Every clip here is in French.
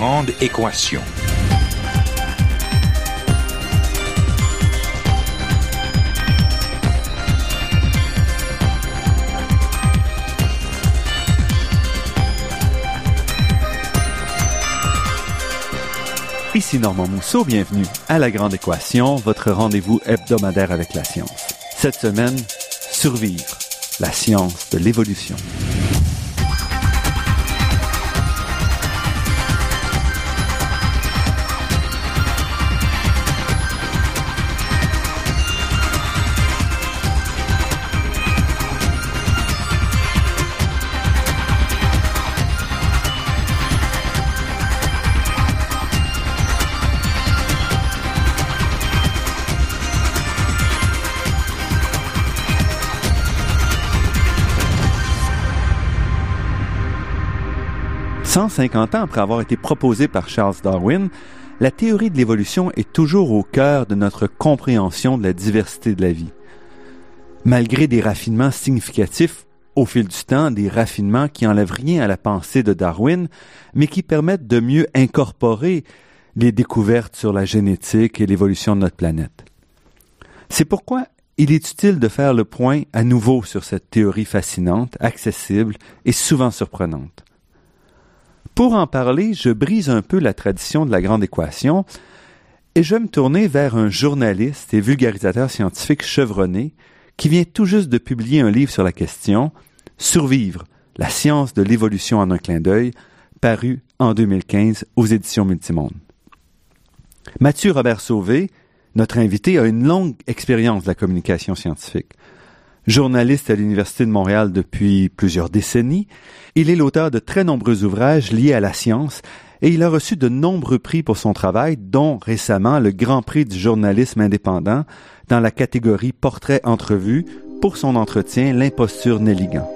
Grande équation. Ici Normand Mousseau, bienvenue à La Grande Équation, votre rendez-vous hebdomadaire avec la science. Cette semaine, survivre, la science de l'évolution. 150 ans après avoir été proposée par Charles Darwin, la théorie de l'évolution est toujours au cœur de notre compréhension de la diversité de la vie. Malgré des raffinements significatifs au fil du temps, des raffinements qui enlèvent rien à la pensée de Darwin, mais qui permettent de mieux incorporer les découvertes sur la génétique et l'évolution de notre planète. C'est pourquoi il est utile de faire le point à nouveau sur cette théorie fascinante, accessible et souvent surprenante. Pour en parler, je brise un peu la tradition de la grande équation et je vais me tourner vers un journaliste et vulgarisateur scientifique chevronné qui vient tout juste de publier un livre sur la question Survivre, la science de l'évolution en un clin d'œil, paru en 2015 aux éditions Multimonde. Mathieu Robert Sauvé, notre invité, a une longue expérience de la communication scientifique. Journaliste à l'Université de Montréal depuis plusieurs décennies, il est l'auteur de très nombreux ouvrages liés à la science et il a reçu de nombreux prix pour son travail, dont récemment le Grand Prix du journalisme indépendant dans la catégorie Portrait entrevue pour son entretien L'imposture Nelligan.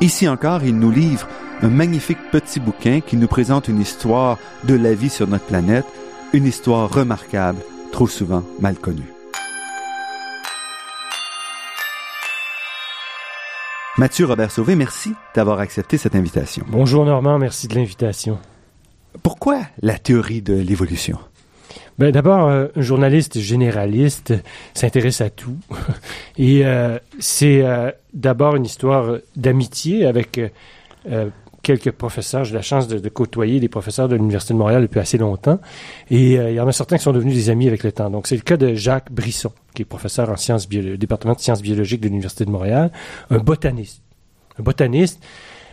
Ici encore, il nous livre un magnifique petit bouquin qui nous présente une histoire de la vie sur notre planète, une histoire remarquable, trop souvent mal connue. Mathieu Robert Sauvé, merci d'avoir accepté cette invitation. Bonjour Normand, merci de l'invitation. Pourquoi la théorie de l'évolution? Ben, D'abord, euh, un journaliste généraliste s'intéresse à tout. Et euh, c'est euh, d'abord une histoire d'amitié avec quelques professeurs. J'ai la chance de, côtoyer des professeurs de l'Université de Montréal depuis assez longtemps. Et euh, il y en a certains qui sont devenus des amis avec le temps. Donc, c'est le cas de Jacques Brisson, qui est professeur en sciences bio, département de sciences biologiques de l'Université de Montréal, un botaniste. Un botaniste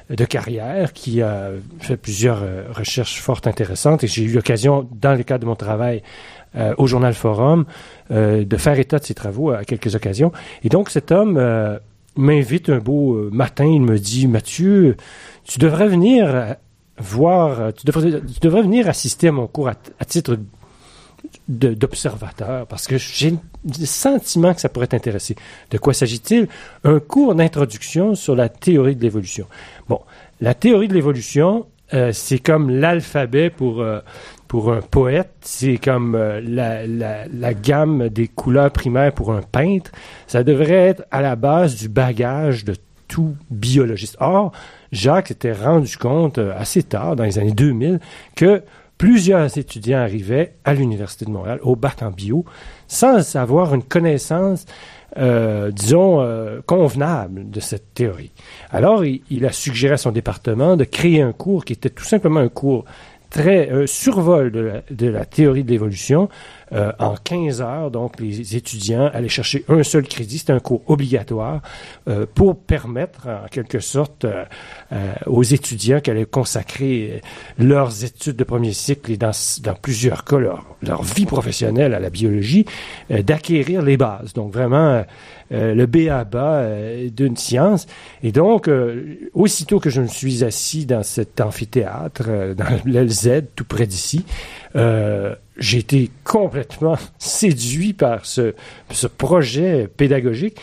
de carrière qui a fait plusieurs euh, recherches fortes intéressantes et j'ai eu l'occasion, dans le cadre de mon travail euh, au Journal Forum, de faire état de ses travaux à quelques occasions. Et donc, cet homme m'invite un beau matin, il me dit, Mathieu, tu devrais venir euh, voir, euh, tu devrais, tu devrais venir assister à mon cours à, titre d'observateur parce que j'ai le sentiment que ça pourrait t'intéresser. De quoi s'agit-il? Un cours d'introduction sur la théorie de l'évolution. Bon, la théorie de l'évolution, euh, c'est comme l'alphabet pour, pour un poète, c'est comme la, la, gamme des couleurs primaires pour un peintre. Ça devrait être à la base du bagage de tout biologiste. Or, Jacques s'était rendu compte euh, assez tard, dans les années 2000, que plusieurs étudiants arrivaient à l'Université de Montréal, au bac en bio, sans avoir une connaissance, euh, disons, euh, convenable de cette théorie. Alors, il, il, a suggéré à son département de créer un cours qui était tout simplement un cours très euh, survol de la, de la, théorie de l'évolution euh, en 15 heures. Donc, les étudiants allaient chercher un seul crédit. C'était un cours obligatoire euh, pour permettre, en quelque sorte, aux étudiants qui allaient consacrer leurs études de premier cycle et dans, dans plusieurs cas leur, leur vie professionnelle à la biologie, d'acquérir les bases. Donc, vraiment euh, le B à bas euh, d'une science. Et donc, euh, aussitôt que je me suis assis dans cet amphithéâtre, dans l'LZ, tout près d'ici, j'ai été complètement séduit par ce, ce projet pédagogique.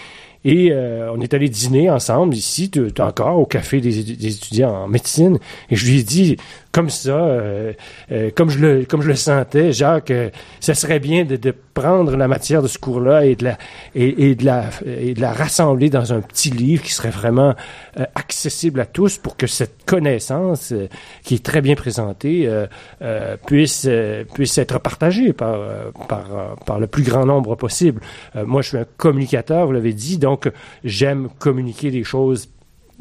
Et on est allé dîner ensemble ici, encore au café des, des, étudiants en médecine. Et je lui ai dit, comme ça, euh, euh, comme je le comme je le sentais, Jacques, euh, ça serait bien de, de, prendre la matière de ce cours-là et de la et, et, de la et de la rassembler dans un petit livre qui serait vraiment accessible à tous pour que cette connaissance qui est très bien présentée puisse puisse être partagée par par par le plus grand nombre possible. moi, je suis un communicateur, vous l'avez dit, j'aime communiquer des choses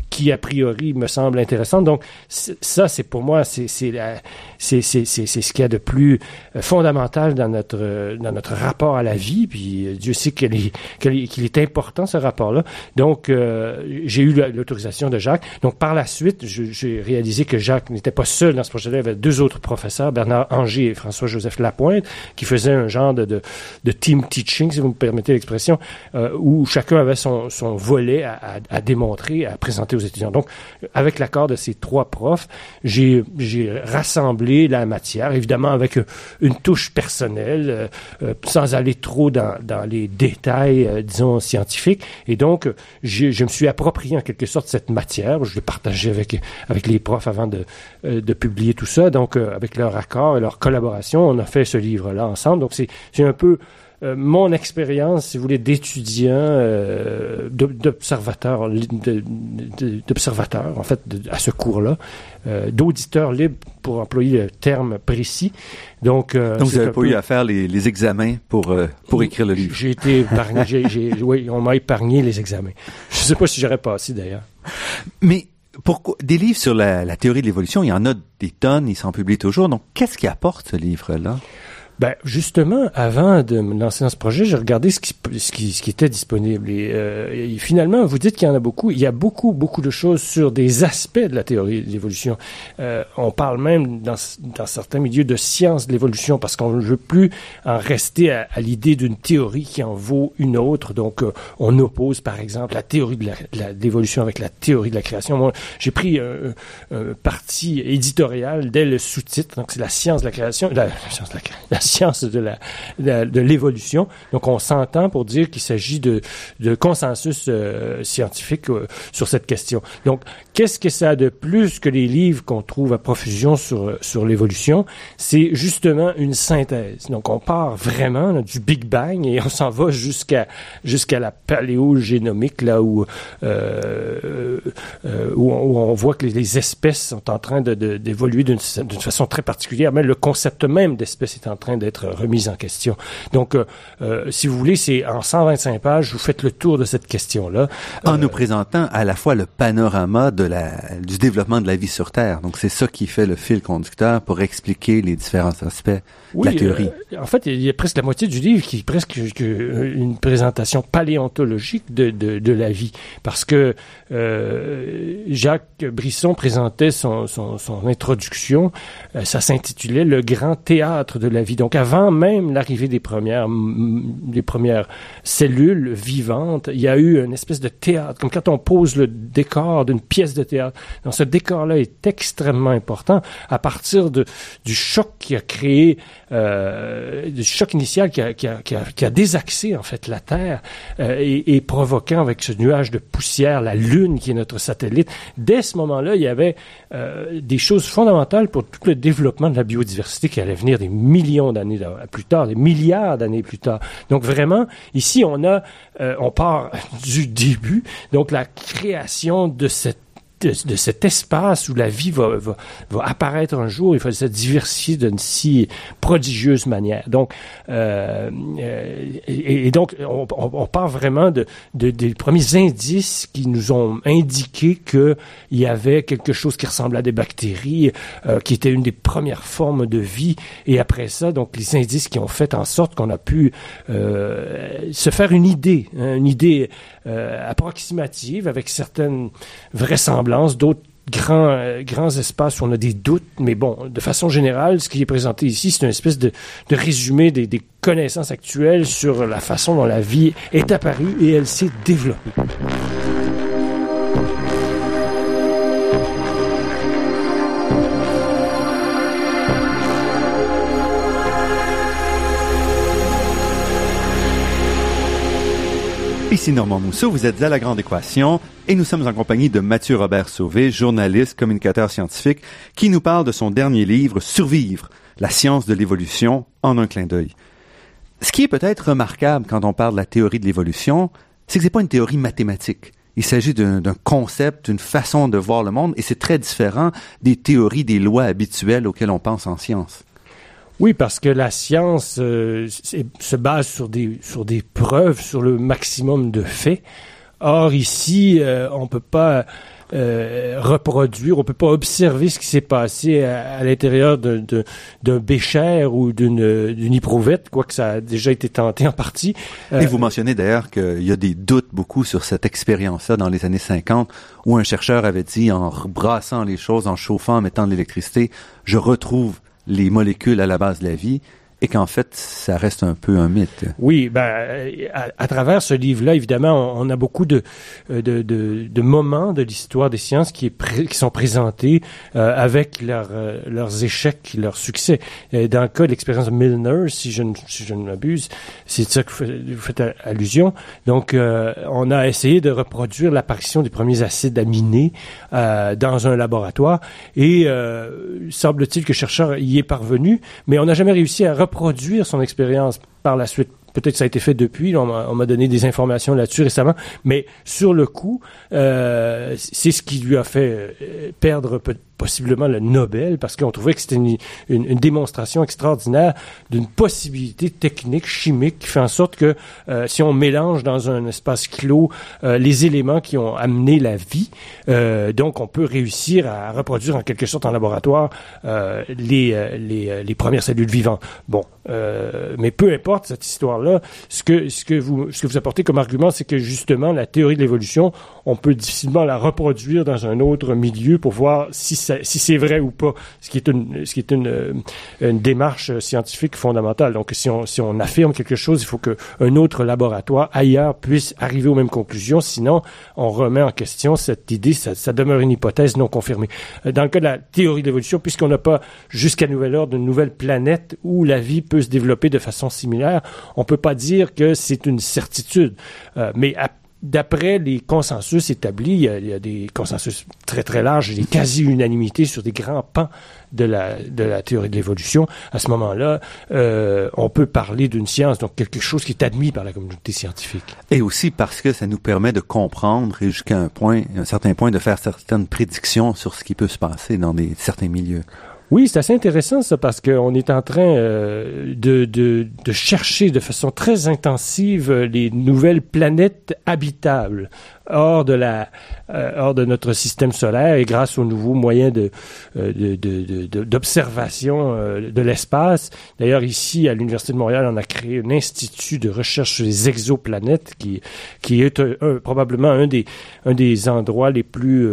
qui a priori me semble intéressante. Donc ça, c'est pour moi, c'est ce qu'il y a de plus euh, fondamental dans notre euh, dans notre rapport à la vie. Puis euh, Dieu sait qu'il est qu'il est important ce rapport-là. Donc j'ai eu l'autorisation de Jacques. Donc par la suite, j'ai réalisé que Jacques n'était pas seul dans ce projet-là. Il y avait deux autres professeurs, Bernard Anger et François-Joseph Lapointe, qui faisaient un genre de, de, team teaching, si vous me permettez l'expression, où chacun avait son, son volet à, à démontrer, à présenter Donc, avec l'accord de ces trois profs, j'ai rassemblé la matière, évidemment avec euh, une touche personnelle, euh, euh, sans aller trop dans, les détails, disons, scientifiques. Et donc, je me suis approprié en quelque sorte cette matière. Je l'ai partagée avec, avec les profs avant de, de publier tout ça. Donc, avec leur accord et leur collaboration, on a fait ce livre-là ensemble. Donc, c'est un peu euh, mon expérience, si vous voulez, d'étudiant, euh, d'observateur, d'observateur, en fait, à ce cours-là, euh, d'auditeur libre, pour employer le terme précis. Donc, Donc vous n'avez pas eu à faire les, les examens pour, pour écrire le livre? J'ai été épargné, oui, on m'a épargné les examens. Je ne sais pas si j'aurais passé, d'ailleurs. Mais pourquoi des livres sur la, la théorie de l'évolution, il y en a des tonnes, ils s'en publient toujours. Donc, qu'est-ce qui apporte ce livre-là? Ben justement, avant de me lancer dans ce projet, j'ai regardé ce qui, ce qui, ce qui était disponible. Et, euh, finalement, vous dites qu'il y en a beaucoup. Il y a beaucoup, beaucoup de choses sur des aspects de la théorie de l'évolution. Euh, on parle même dans, dans, certains milieux de science de l'évolution parce qu'on ne veut plus en rester à, à l'idée d'une théorie qui en vaut une autre. Donc, euh, on oppose, par exemple, la théorie de l'évolution avec la théorie de la création. Moi, j'ai pris un, parti éditorial dès le sous-titre. Donc, c'est la science de la création, la, science de la, la science de la, de, l'évolution. Donc, on s'entend pour dire qu'il s'agit de, de consensus euh, scientifique euh, sur cette question. Donc, qu'est-ce que ça a de plus que les livres qu'on trouve à profusion sur, sur l'évolution? C'est justement une synthèse. Donc, on part vraiment du Big Bang et on s'en va jusqu'à jusqu'à la paléogénomique, là où, euh, où, on, voit que les, espèces sont en train d'évoluer de, d'une façon très particulière. Mais le concept même d'espèce est en train d'être remise en question. Donc, euh, euh, si vous voulez, c'est en 125 pages, vous faites le tour de cette question-là. En nous présentant à la fois le panorama de la, du développement de la vie sur Terre. Donc, c'est ça qui fait le fil conducteur pour expliquer les différents aspects de la théorie. en fait, il y a presque la moitié du livre qui est presque une présentation paléontologique de, de, de la vie. Parce que Jacques Brisson présentait son, son, son introduction, ça s'intitulait Le grand théâtre de la vie. Donc, avant même l'arrivée des premières, des premières cellules vivantes, il y a eu une espèce de théâtre, comme quand on pose le décor d'une pièce de théâtre. Donc, ce décor-là est extrêmement important à partir du choc qui a créé, euh, du choc initial qui a, qui, a, qui, a, qui a désaxé, en fait, la Terre euh, et, et, provoquant avec ce nuage de poussière la Lune qui est notre satellite. Dès ce moment-là, il y avait euh, des choses fondamentales pour tout le développement de la biodiversité qui allait venir des millions d'années plus tard, des milliards d'années plus tard. Donc vraiment, ici, on a, euh, on part du début, donc la création de cette de, cet espace où la vie va, va, va, apparaître un jour, il faut se diversifier d'une si prodigieuse manière. Donc, euh, et, et, donc, on, on, part vraiment de, de, des premiers indices qui nous ont indiqué qu'il y avait quelque chose qui ressemblait à des bactéries, euh, qui était une des premières formes de vie. Et après ça, donc, les indices qui ont fait en sorte qu'on a pu euh, se faire une idée, hein, une idée euh, approximative avec certaines vraisemblances d'autres grands, euh, grands espaces où on a des doutes, mais bon, de façon générale, ce qui est présenté ici, c'est une espèce de, de résumé des, des, connaissances actuelles sur la façon dont la vie est apparue et elle s'est développée. Ici Normand Mousseau, vous êtes à La Grande Équation et nous sommes en compagnie de Mathieu Robert Sauvé, journaliste, communicateur scientifique, qui nous parle de son dernier livre, Survivre, la science de l'évolution en un clin d'œil. Ce qui est peut-être remarquable quand on parle de la théorie de l'évolution, c'est que c'est pas une théorie mathématique. Il s'agit d'un concept, d'une façon de voir le monde, et c'est très différent des théories, des lois habituelles auxquelles on pense en science. Oui, parce que la science euh, se base sur des, sur des preuves, sur le maximum de faits. Or, ici, euh, on peut pas euh, reproduire, on peut pas observer ce qui s'est passé à, l'intérieur d'un bécher ou d'une éprouvette, quoique ça a déjà été tenté en partie. Et vous mentionnez d'ailleurs qu'il y a des doutes beaucoup sur cette expérience-là dans les années 50, où un chercheur avait dit, en brassant les choses, en chauffant, en mettant de l'électricité, je retrouve les molécules à la base de la vie et qu'en fait, ça reste un peu un mythe. Oui, ben, à, travers ce livre-là, évidemment, on, a beaucoup de, de, de, de moments de l'histoire des sciences qui, sont présentés euh, avec leur, euh, leurs échecs, leurs succès. dans le cas de l'expérience Milner, si je ne, si je ne m'abuse, c'est ça que vous faites allusion. Donc, euh, on a essayé de reproduire l'apparition des premiers acides aminés dans un laboratoire et semble-t-il que chercheur y est parvenu, mais on n'a jamais réussi à reproduire son expérience par la suite. Peut-être ça a été fait depuis, on m'a donné des informations là-dessus récemment, mais sur le coup, euh, c'est ce qui lui a fait euh, perdre possiblement le Nobel parce qu'on trouvait que c'était une, une, démonstration extraordinaire d'une possibilité technique, chimique qui fait en sorte que euh, si on mélange dans un espace clos euh, les éléments qui ont amené la vie, euh, donc on peut réussir à reproduire en quelque sorte en laboratoire les, les, les, premières cellules vivantes. Bon, mais peu importe cette histoire-là, ce que, ce, que vous, ce que vous apportez comme argument, c'est que justement la théorie de l'évolution, on peut difficilement la reproduire dans un autre milieu pour voir si si c'est vrai ou pas, ce qui est une, ce qui est une, euh, une démarche scientifique fondamentale. Donc, si on, si on affirme quelque chose, il faut qu'un autre laboratoire ailleurs puisse arriver aux mêmes conclusions. Sinon, on remet en question cette idée. Ça, ça demeure une hypothèse non confirmée. Euh, dans le cas de la théorie de l'évolution, puisqu'on n'a pas jusqu'à nouvel ordre une nouvelle planète où la vie peut se développer de façon similaire, on peut pas dire que c'est une certitude. Euh, mais à d'après les consensus établis, il y, a, des consensus très très larges, des quasi-unanimités sur des grands pans de la, de la théorie de l'évolution. À ce moment-là, euh, on peut parler d'une science, donc quelque chose qui est admis par la communauté scientifique. Et aussi parce que ça nous permet de comprendre et jusqu'à un point, un certain point, de faire certaines prédictions sur ce qui peut se passer dans des, certains milieux. Oui, c'est assez intéressant ça parce qu'on est en train euh, de, de, de, chercher de façon très intensive les nouvelles planètes habitables hors de la euh, hors de notre système solaire et grâce aux nouveaux moyens de euh, d'observation de, de l'espace. D'ailleurs ici à l'université de Montréal, on a créé un institut de recherche sur les exoplanètes qui qui est probablement un des un des endroits les plus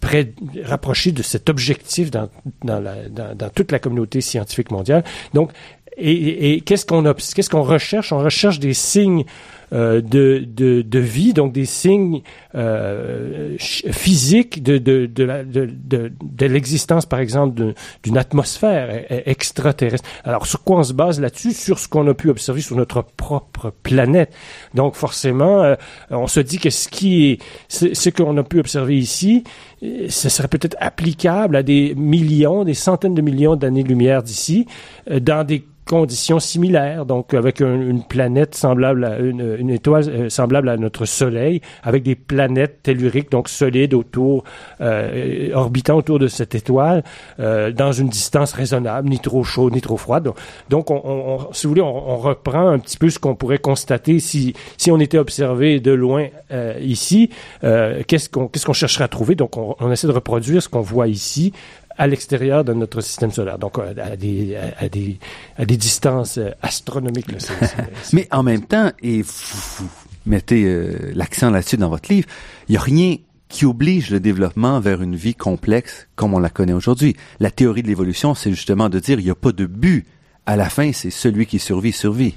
près rapprochés de cet objectif dans dans la dans, toute la communauté scientifique mondiale. Donc, et, qu'est-ce qu'on qu'est-ce qu'on recherche? On recherche des signes euh, de, de, de, vie, donc des signes euh, physiques de, de, de, de l'existence, par exemple, d'une atmosphère e, e, extraterrestre. Alors, sur quoi on se base là-dessus? Sur ce qu'on a pu observer sur notre propre planète. Donc, forcément, euh, on se dit que ce qui est, ce qu'on a pu observer ici, ce serait peut-être applicable à des millions, des centaines de millions d'années-lumière d'ici, dans des conditions similaires, donc avec une planète semblable à une, une étoile euh, semblable à notre Soleil, avec des planètes telluriques donc solides autour, euh, orbitant autour de cette étoile, euh, dans une distance raisonnable, ni trop chaude ni trop froide. Donc, on, on, si vous voulez, on, on, reprend un petit peu ce qu'on pourrait constater si si on était observé de loin euh, ici. Euh, qu'est-ce qu'on qu'est-ce qu'on chercherait à trouver? Donc, on, on essaie de reproduire ce qu'on voit ici à l'extérieur de notre système solaire, donc euh, à des, à des, à des distances euh, astronomiques. Mais en même temps, et vous, mettez euh, l'accent là-dessus dans votre livre, il n'y a rien qui oblige le développement vers une vie complexe comme on la connaît aujourd'hui. La théorie de l'évolution, c'est justement de dire il n'y a pas de but. À la fin, c'est celui qui survit, survit.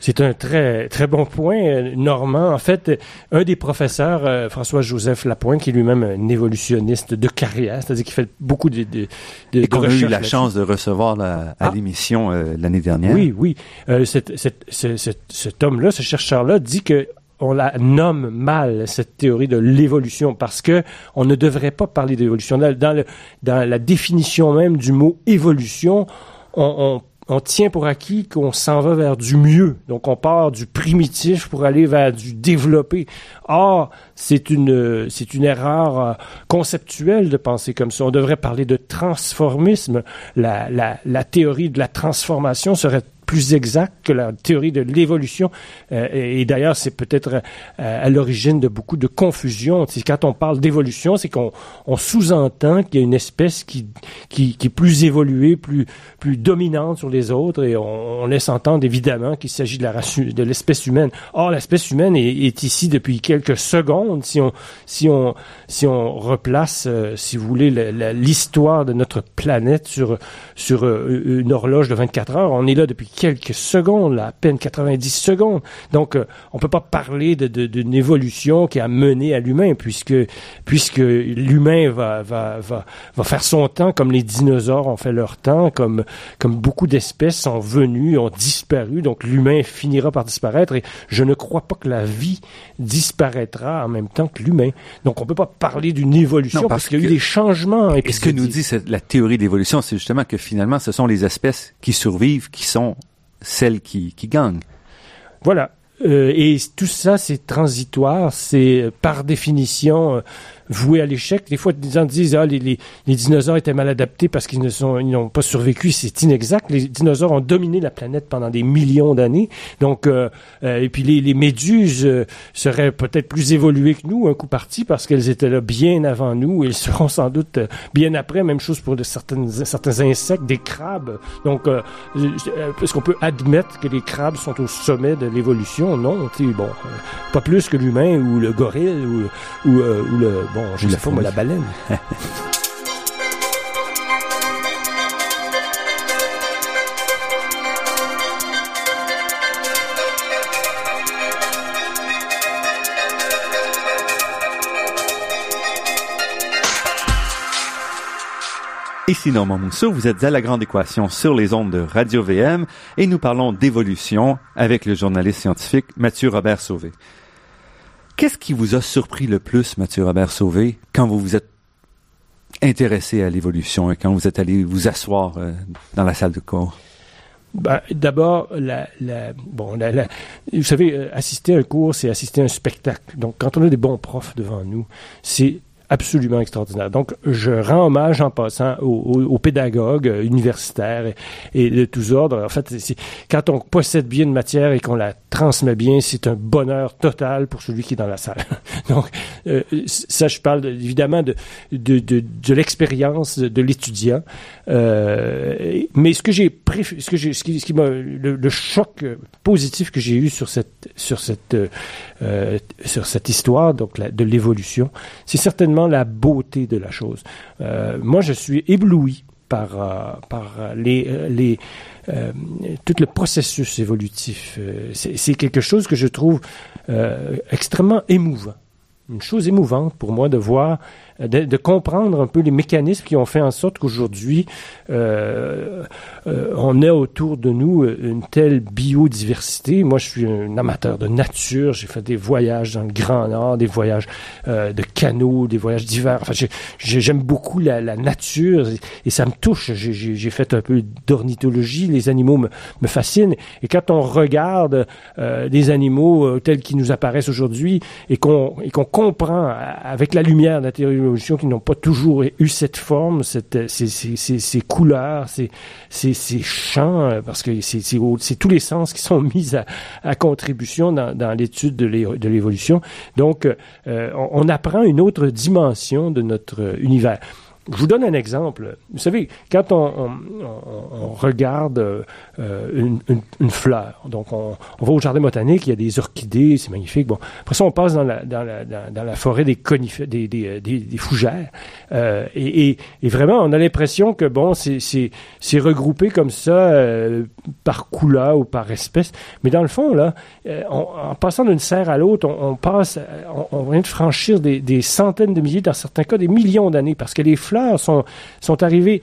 C'est un très très bon point, euh, Normand. En fait, un des professeurs, euh, François-Joseph Lapointe, qui est lui-même un évolutionniste de carrière, c'est-à-dire qu'il fait beaucoup de, de, de Et qu'on a eu la chance de recevoir à ah. l'émission euh, l'année dernière. Oui, oui. cet, cet, cet, cet homme-là, ce chercheur-là, dit que on la nomme mal cette théorie de l'évolution parce que on ne devrait pas parler d'évolution. Dans, dans la définition même du mot évolution, on, on tient pour acquis qu'on s'en va vers du mieux. Donc, on part du primitif pour aller vers du développé. Or, c'est une, c'est une erreur euh, conceptuelle de penser comme ça. On devrait parler de transformisme. La, la, la théorie de la transformation serait plus exact que la théorie de l'évolution. Euh, et, d'ailleurs, c'est peut-être euh, à l'origine de beaucoup de confusion. Quand on parle d'évolution, c'est qu'on on sous-entend qu'il y a une espèce qui, qui, est plus évoluée, plus, plus dominante sur les autres, et on, laisse entendre évidemment qu'il s'agit de l'espèce humaine. Or, l'espèce humaine est, est, ici depuis quelques secondes. Si on, si on, si on replace, euh, si vous voulez, l'histoire de notre planète sur, sur une horloge de 24 heures, on est là depuis quelques secondes, à peine 90 secondes. Donc, euh, on peut pas parler d'une de, d'une évolution qui a mené à l'humain, puisque puisque l'humain va, va, va, va faire son temps comme les dinosaures ont fait leur temps, comme comme beaucoup d'espèces sont venues, ont disparu. Donc, l'humain finira par disparaître. Et je ne crois pas que la vie disparaîtra en même temps que l'humain. Donc, on peut pas parler d'une évolution parce, qu'il y a eu des changements. Et ce que nous dit la théorie de l'évolution, c'est justement que finalement, ce sont les espèces qui survivent qui sont celle qui, qui gagne. Voilà. Euh, et tout ça, c'est transitoire, c'est par définition euh, voué à l'échec. Des fois, des gens disent ah les, les, les dinosaures étaient mal adaptés parce qu'ils ne sont ils n'ont pas survécu. C'est inexact. Les dinosaures ont dominé la planète pendant des millions d'années. Donc euh, euh et puis les, les méduses euh, seraient peut-être plus évoluées que nous un coup parti parce qu'elles étaient là bien avant nous et elles seront sans doute euh, bien après. Même chose pour de certaines certains insectes, des crabes. Donc est-ce qu'on peut admettre que les crabes sont au sommet de l'évolution? Non, bon, pas plus que l'humain ou le gorille ou, ou, ou le Bon, je sais pas, la baleine. Ici Normand Mousseau, vous êtes à La Grande Équation sur les ondes de Radio VM et nous parlons d'évolution avec le journaliste scientifique Mathieu Robert Sauvé. Qu'est-ce qui vous a surpris le plus, Mathieu Robert Sauvé, quand vous vous êtes intéressé à l'évolution et quand vous êtes allé vous asseoir euh, dans la salle de cours? Ben, D'abord, la, la, bon, la, vous savez, euh, assister à un cours, c'est assister à un spectacle. Donc, quand on a des bons profs devant nous, c'est absolument extraordinaire. Donc, je rends hommage en passant aux, pédagogues universitaires et, de tous ordres. En fait, quand on possède bien une matière et qu'on la transmet bien, c'est un bonheur total pour celui qui est dans la salle. Donc, euh, ça, je parle évidemment de, de, de, de l'expérience de, l'étudiant. Euh, mais ce que j'ai ce que j'ai, ce qui, ce qui m'a, le, choc positif que j'ai eu sur cette, sur cette, euh, sur cette histoire, donc de l'évolution, c'est certainement la beauté de la chose. Euh, moi, je suis ébloui par, euh, par les, euh, les tout le processus évolutif. C'est quelque chose que je trouve extrêmement émouvant. Une chose émouvante pour moi de voir de, de, comprendre un peu les mécanismes qui ont fait en sorte qu'aujourd'hui, euh, euh, on ait autour de nous une telle biodiversité. Moi, je suis un amateur de nature. J'ai fait des voyages dans le Grand Nord, des voyages euh, de canaux, des voyages d'hiver. Enfin, j'aime beaucoup la, la, nature et, ça me touche. J'ai fait un peu d'ornithologie. Les animaux me, me, fascinent. Et quand on regarde euh, des animaux euh, tels qu'ils nous apparaissent aujourd'hui et qu'on qu'on comprend avec la lumière de la théorie qui n'ont pas toujours eu cette forme, cette, ces, ces, ces, ces couleurs, ces, ces, ces chants, euh, parce que c'est tous les sens qui sont mis à, à contribution dans, dans l'étude de l'évolution. Donc, euh, on, on apprend une autre dimension de notre univers. Je vous donne un exemple. Vous savez, quand on, regarde euh, une, fleur, donc on, va au jardin botanique, il y a des orchidées, c'est magnifique. Bon, après ça, on passe dans la, forêt des conifères, des, des, fougères, euh, et, vraiment, on a l'impression que bon, c'est regroupé comme ça euh, par couleur ou par espèce, mais dans le fond là, euh, en passant d'une serre à l'autre, on, passe, on, vient de franchir des centaines de milliers, dans certains cas des millions d'années, parce que les fleurs sont, sont arrivés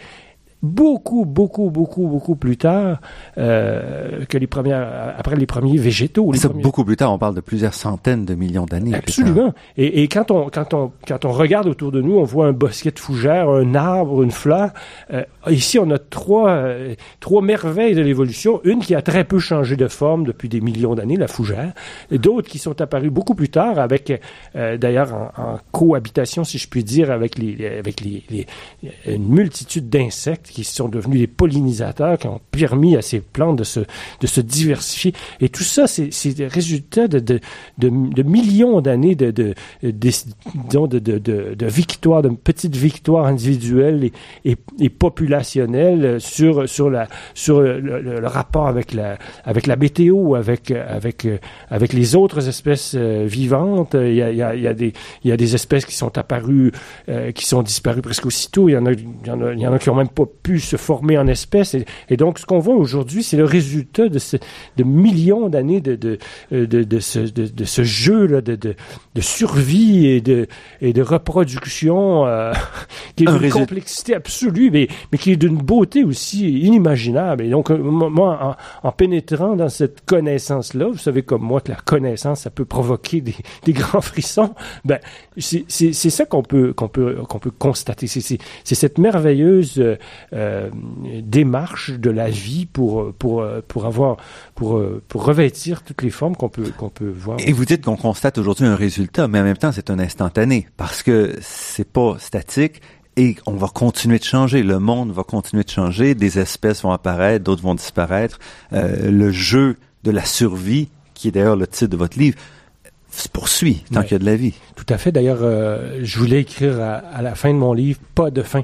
beaucoup, beaucoup, beaucoup, beaucoup plus tard euh, que les premières, après les premiers végétaux. Les premiers- beaucoup plus tard, on parle de plusieurs centaines de millions d'années. Absolument. Et, et quand on quand on quand on regarde autour de nous, on voit un bosquet de fougères, un arbre, une fleur. Euh, ici, on a trois euh, trois merveilles de l'évolution. Une qui a très peu changé de forme depuis des millions d'années, la fougère. D'autres qui sont apparues beaucoup plus tard, avec euh, d'ailleurs en, en cohabitation, si je puis dire, avec les avec les, les- une multitude d'insectes qui sont devenus des pollinisateurs, qui ont permis à ces plantes de se de se diversifier. Et tout ça, c'est le résultat de de, de, de millions d'années de de, de, disons, de, de, de, de victoires, de petites victoires individuelles et, et, et populationnelles sur sur la sur le, le- le rapport avec la avec la météo, avec avec avec les autres espèces euh, vivantes. Il y a, il y a, il y a des il y a des espèces qui sont apparues, euh, qui sont disparues presque aussitôt. Il y en a il y en a, il y en a qui ont même pas pu se former en espèces. Et, et donc ce qu'on voit aujourd'hui, c'est le résultat de ce de millions d'années de de, de de de ce de, de ce jeu là de, de de survie et de et de reproduction euh, qui est Un d'une complexité absolue, mais mais qui est d'une beauté aussi inimaginable. Et donc euh, moi, en, en pénétrant dans cette connaissance-là, vous savez comme moi que la connaissance, ça peut provoquer des, des grands frissons. Ben c'est c'est c'est ça qu'on peut qu'on peut qu'on peut constater. C'est c'est c'est cette merveilleuse euh, euh, démarche de la vie pour pour pour avoir pour euh, pour revêtir toutes les formes qu'on peut qu'on peut voir. Et vous dites qu'on constate aujourd'hui un résultat, mais en même temps, c'est un instantané parce que c'est pas statique et on va continuer de changer. Le monde va continuer de changer. Des espèces vont apparaître, d'autres vont disparaître. Euh, le jeu de la survie, qui est d'ailleurs le titre de votre livre, se poursuit tant Ouais. qu'il y a de la vie. Tout à fait. D'ailleurs, euh, je voulais écrire à, à la fin de mon livre pas de fin.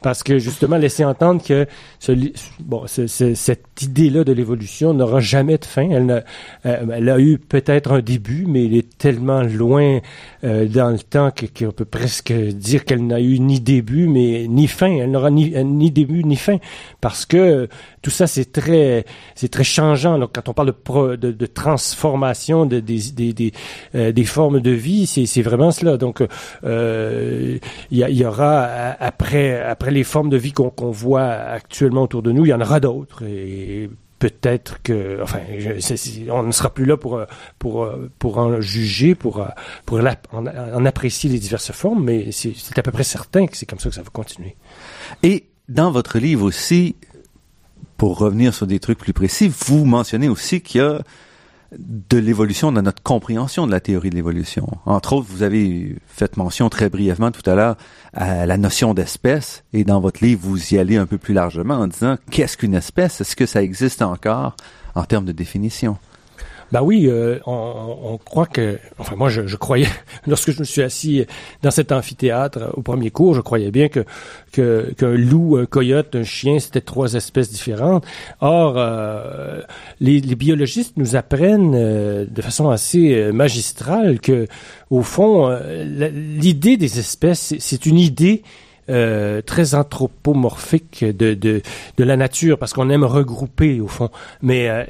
Parce que justement, laisser entendre que ce bon, ce- ce- cette idée-là de l'évolution n'aura jamais de fin. Elle, euh, elle a eu peut-être un début, mais il est tellement loin euh, dans le temps qu'on peut presque dire qu'elle n'a eu ni début, mais ni fin. Elle n'aura ni, ni début ni fin, parce que euh, tout ça c'est très, c'est très changeant. Donc, quand on parle de, pro- de, transformation de, des, des, des, euh, des formes de vie, c'est, c'est vraiment cela. Donc, il y, y aura après, après les formes de vie qu'on, voit actuellement autour de nous, il y en aura d'autres. Et peut-être que, enfin, on ne sera plus là pour pour pour en juger, pour pour en, apprécier les diverses formes, mais c'est à peu près certain que c'est comme ça que ça va continuer. Et dans votre livre aussi, pour revenir sur des trucs plus précis, vous mentionnez aussi qu'il y a de l'évolution dans notre compréhension de la théorie de l'évolution. Entre autres, vous avez fait mention très brièvement tout à l'heure à la notion d'espèce, et dans votre livre, vous y allez un peu plus largement en disant qu'est-ce qu'une espèce? Est-ce que ça existe encore en termes de définition? Ben oui, euh, on, croit que, enfin moi je, croyais, lorsque je me suis assis dans cet amphithéâtre euh, au premier cours, je croyais bien que qu'un loup, un coyote, un chien, c'était trois espèces différentes. Or, euh, les, biologistes nous apprennent euh, de façon assez magistrale que, au fond, l'idée des espèces, c'est une idée euh, très anthropomorphique de, de, de la nature, parce qu'on aime regrouper, au fond. Mais euh,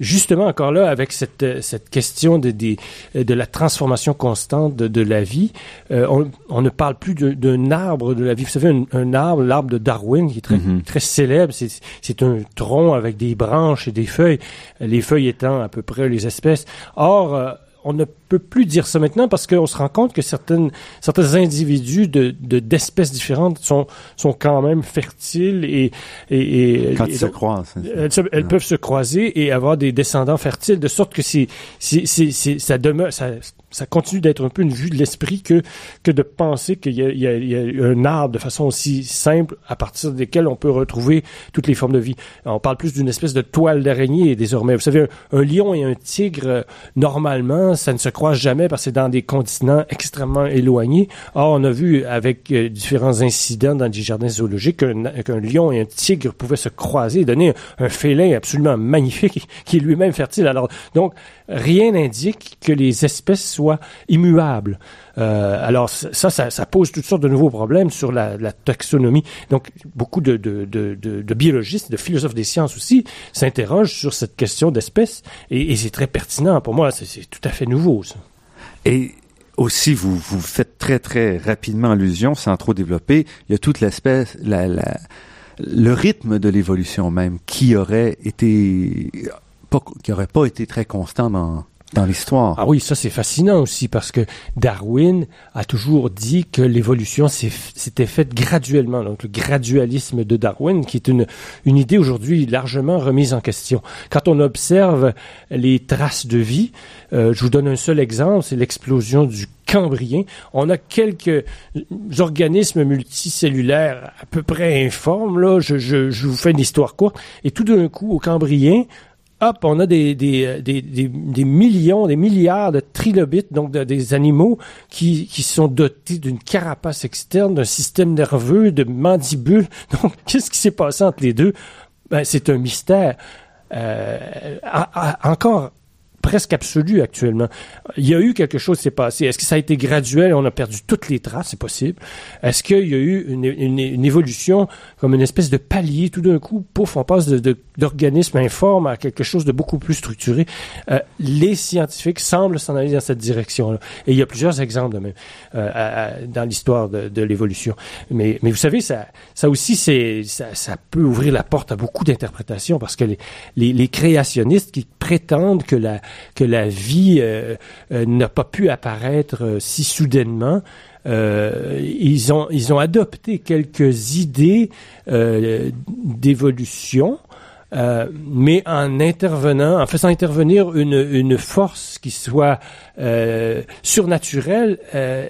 justement, encore là, avec cette, cette question de, des- de la transformation constante de, de la vie, euh, on, on ne parle plus de- d'un arbre de la vie. Vous savez, un, un arbre, l'arbre de Darwin, qui est très, Mhm. très célèbre, c'est c'est un tronc avec des branches et des feuilles, les feuilles étant à peu près les espèces. Or, euh, on ne peut plus dire ça maintenant parce qu'on se rend compte que certaines, certains individus de de- d'espèces différentes sont, sont quand même fertiles et... et, et Quand et ils se croisent. elles, se- elles peuvent se croiser et avoir des descendants fertiles, de sorte que c'est, c'est, c'est- ça demeure, ça, ça continue d'être un peu une vue de l'esprit que, que de penser qu'il y y y a un arbre de façon aussi simple à partir desquels on peut retrouver toutes les formes de vie. On parle plus d'une espèce de toile d'araignée désormais. Vous savez, un, lion et un tigre, euh, normalement, ça ne se croise jamais parce que c'est dans des continents extrêmement éloignés. Or, on a vu avec euh, différents incidents dans des jardins zoologiques qu'un, qu'un lion et un tigre pouvaient se croiser et donner un, un félin absolument magnifique qui est lui-même fertile. Alors, donc, rien n'indique que les espèces soient immuables. Euh, alors ça, ça, pose toutes sortes de nouveaux problèmes sur la, taxonomie. Donc beaucoup de, biologistes, de philosophes des sciences aussi s'interrogent sur cette question d'espèces et, c'est très pertinent pour moi. C'est, tout à fait nouveau. Ça. Et aussi, vous, vous faites très, très rapidement allusion, sans trop développer, il y a toute l'espèce, le rythme de l'évolution même, qui aurait été, qui aurait pas été très constant dans, dans l'histoire. Ah oui, ça c'est fascinant aussi parce que Darwin a toujours dit que l'évolution s'était faite graduellement. Donc le gradualisme de Darwin, qui est une, une idée aujourd'hui largement remise en question. Quand on observe les traces de vie, euh, je vous donne un seul exemple, c'est l'explosion du Cambrien. On a quelques organismes multicellulaires à peu près informes. Là, je, je vous fais une histoire courte. Et tout d'un coup, au Cambrien, hop, on a des, des, des, des, millions, des milliards de trilobites, donc des animaux qui, qui sont dotés d'une carapace externe, d'un système nerveux, de mandibules. Donc, qu'est-ce qui s'est passé entre les deux? Ben, c'est un mystère. Euh, encore presque absolu actuellement. Il y a eu quelque chose qui s'est passé. Est-ce que ça a été graduel? On a perdu toutes les traces? C'est possible. Est-ce qu'il y a eu une, une, évolution comme une espèce de palier? Tout d'un coup, pouf, on passe d'organisme de, informe à quelque chose de beaucoup plus structuré? Euh, les scientifiques semblent s'en aller dans cette direction-là. Et il y a plusieurs exemples même euh, dans l'histoire de, de l'évolution. Mais, mais vous savez, ça, ça aussi, ça, ça peut ouvrir la porte à beaucoup d'interprétations parce que les, les créationnistes qui prétendent que la, que la vie euh, euh, n'a pas pu apparaître euh, si soudainement. ils ont ils ont adopté quelques idées d'évolution euh, mais en intervenant, en faisant intervenir une, une force qui soit euh, surnaturelle, euh,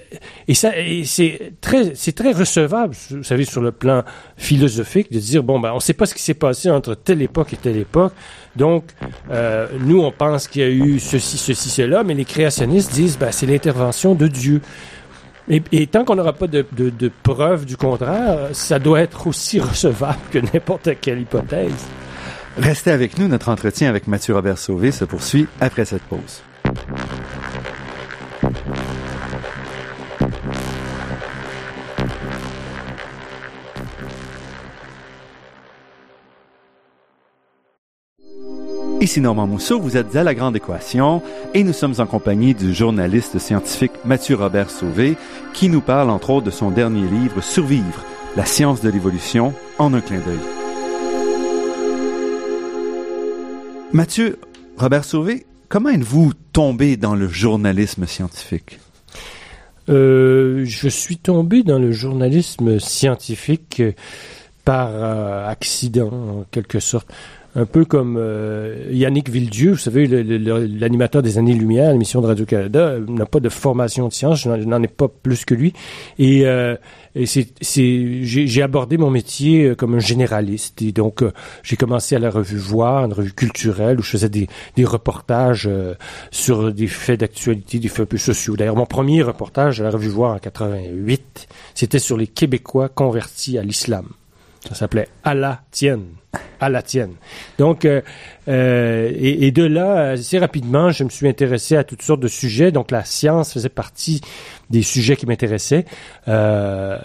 et ça, c'est très, c'est très recevable, vous savez, sur le plan philosophique, de dire bon ben, on ne sait pas ce qui s'est passé entre telle époque et telle époque, donc euh, nous on pense qu'il y a eu ceci, ceci, cela, mais les créationnistes disent ben c'est l'intervention de Dieu. Et, et, tant qu'on n'aura pas de, de, de preuves du contraire, ça doit être aussi recevable que n'importe quelle hypothèse. Restez avec nous, notre entretien avec Mathieu Robert Sauvé se poursuit après cette pause. Ici Normand Mousseau, vous êtes à La Grande Équation et nous sommes en compagnie du journaliste scientifique Mathieu Robert Sauvé qui nous parle entre autres de son dernier livre Survivre, la science de l'évolution en un clin d'œil. Mathieu, Robert Sauvé, comment êtes-vous tombé dans le journalisme scientifique? Euh, je suis tombé dans le journalisme scientifique par euh, accident, en quelque sorte. Un peu comme euh, Yannick Villedieu, vous savez, l'animateur des Années-Lumière, l'émission de Radio-Canada, n'a pas de formation de science, je n'en ai pas plus que lui. Et et c'est, j'ai abordé mon métier euh, comme un généraliste. Et donc, euh, j'ai commencé à la revue Voir, une revue culturelle, où je faisais des, des reportages euh, sur des faits d'actualité, des faits un peu sociaux. D'ailleurs, mon premier reportage à la revue Voir en 88, c'était sur les Québécois convertis à l'islam. Ça s'appelait la tienne. À la tienne. Donc, euh, et, et, de là, assez rapidement, je me suis intéressé à toutes sortes de sujets. Donc, la science faisait partie des sujets qui m'intéressaient. Euh,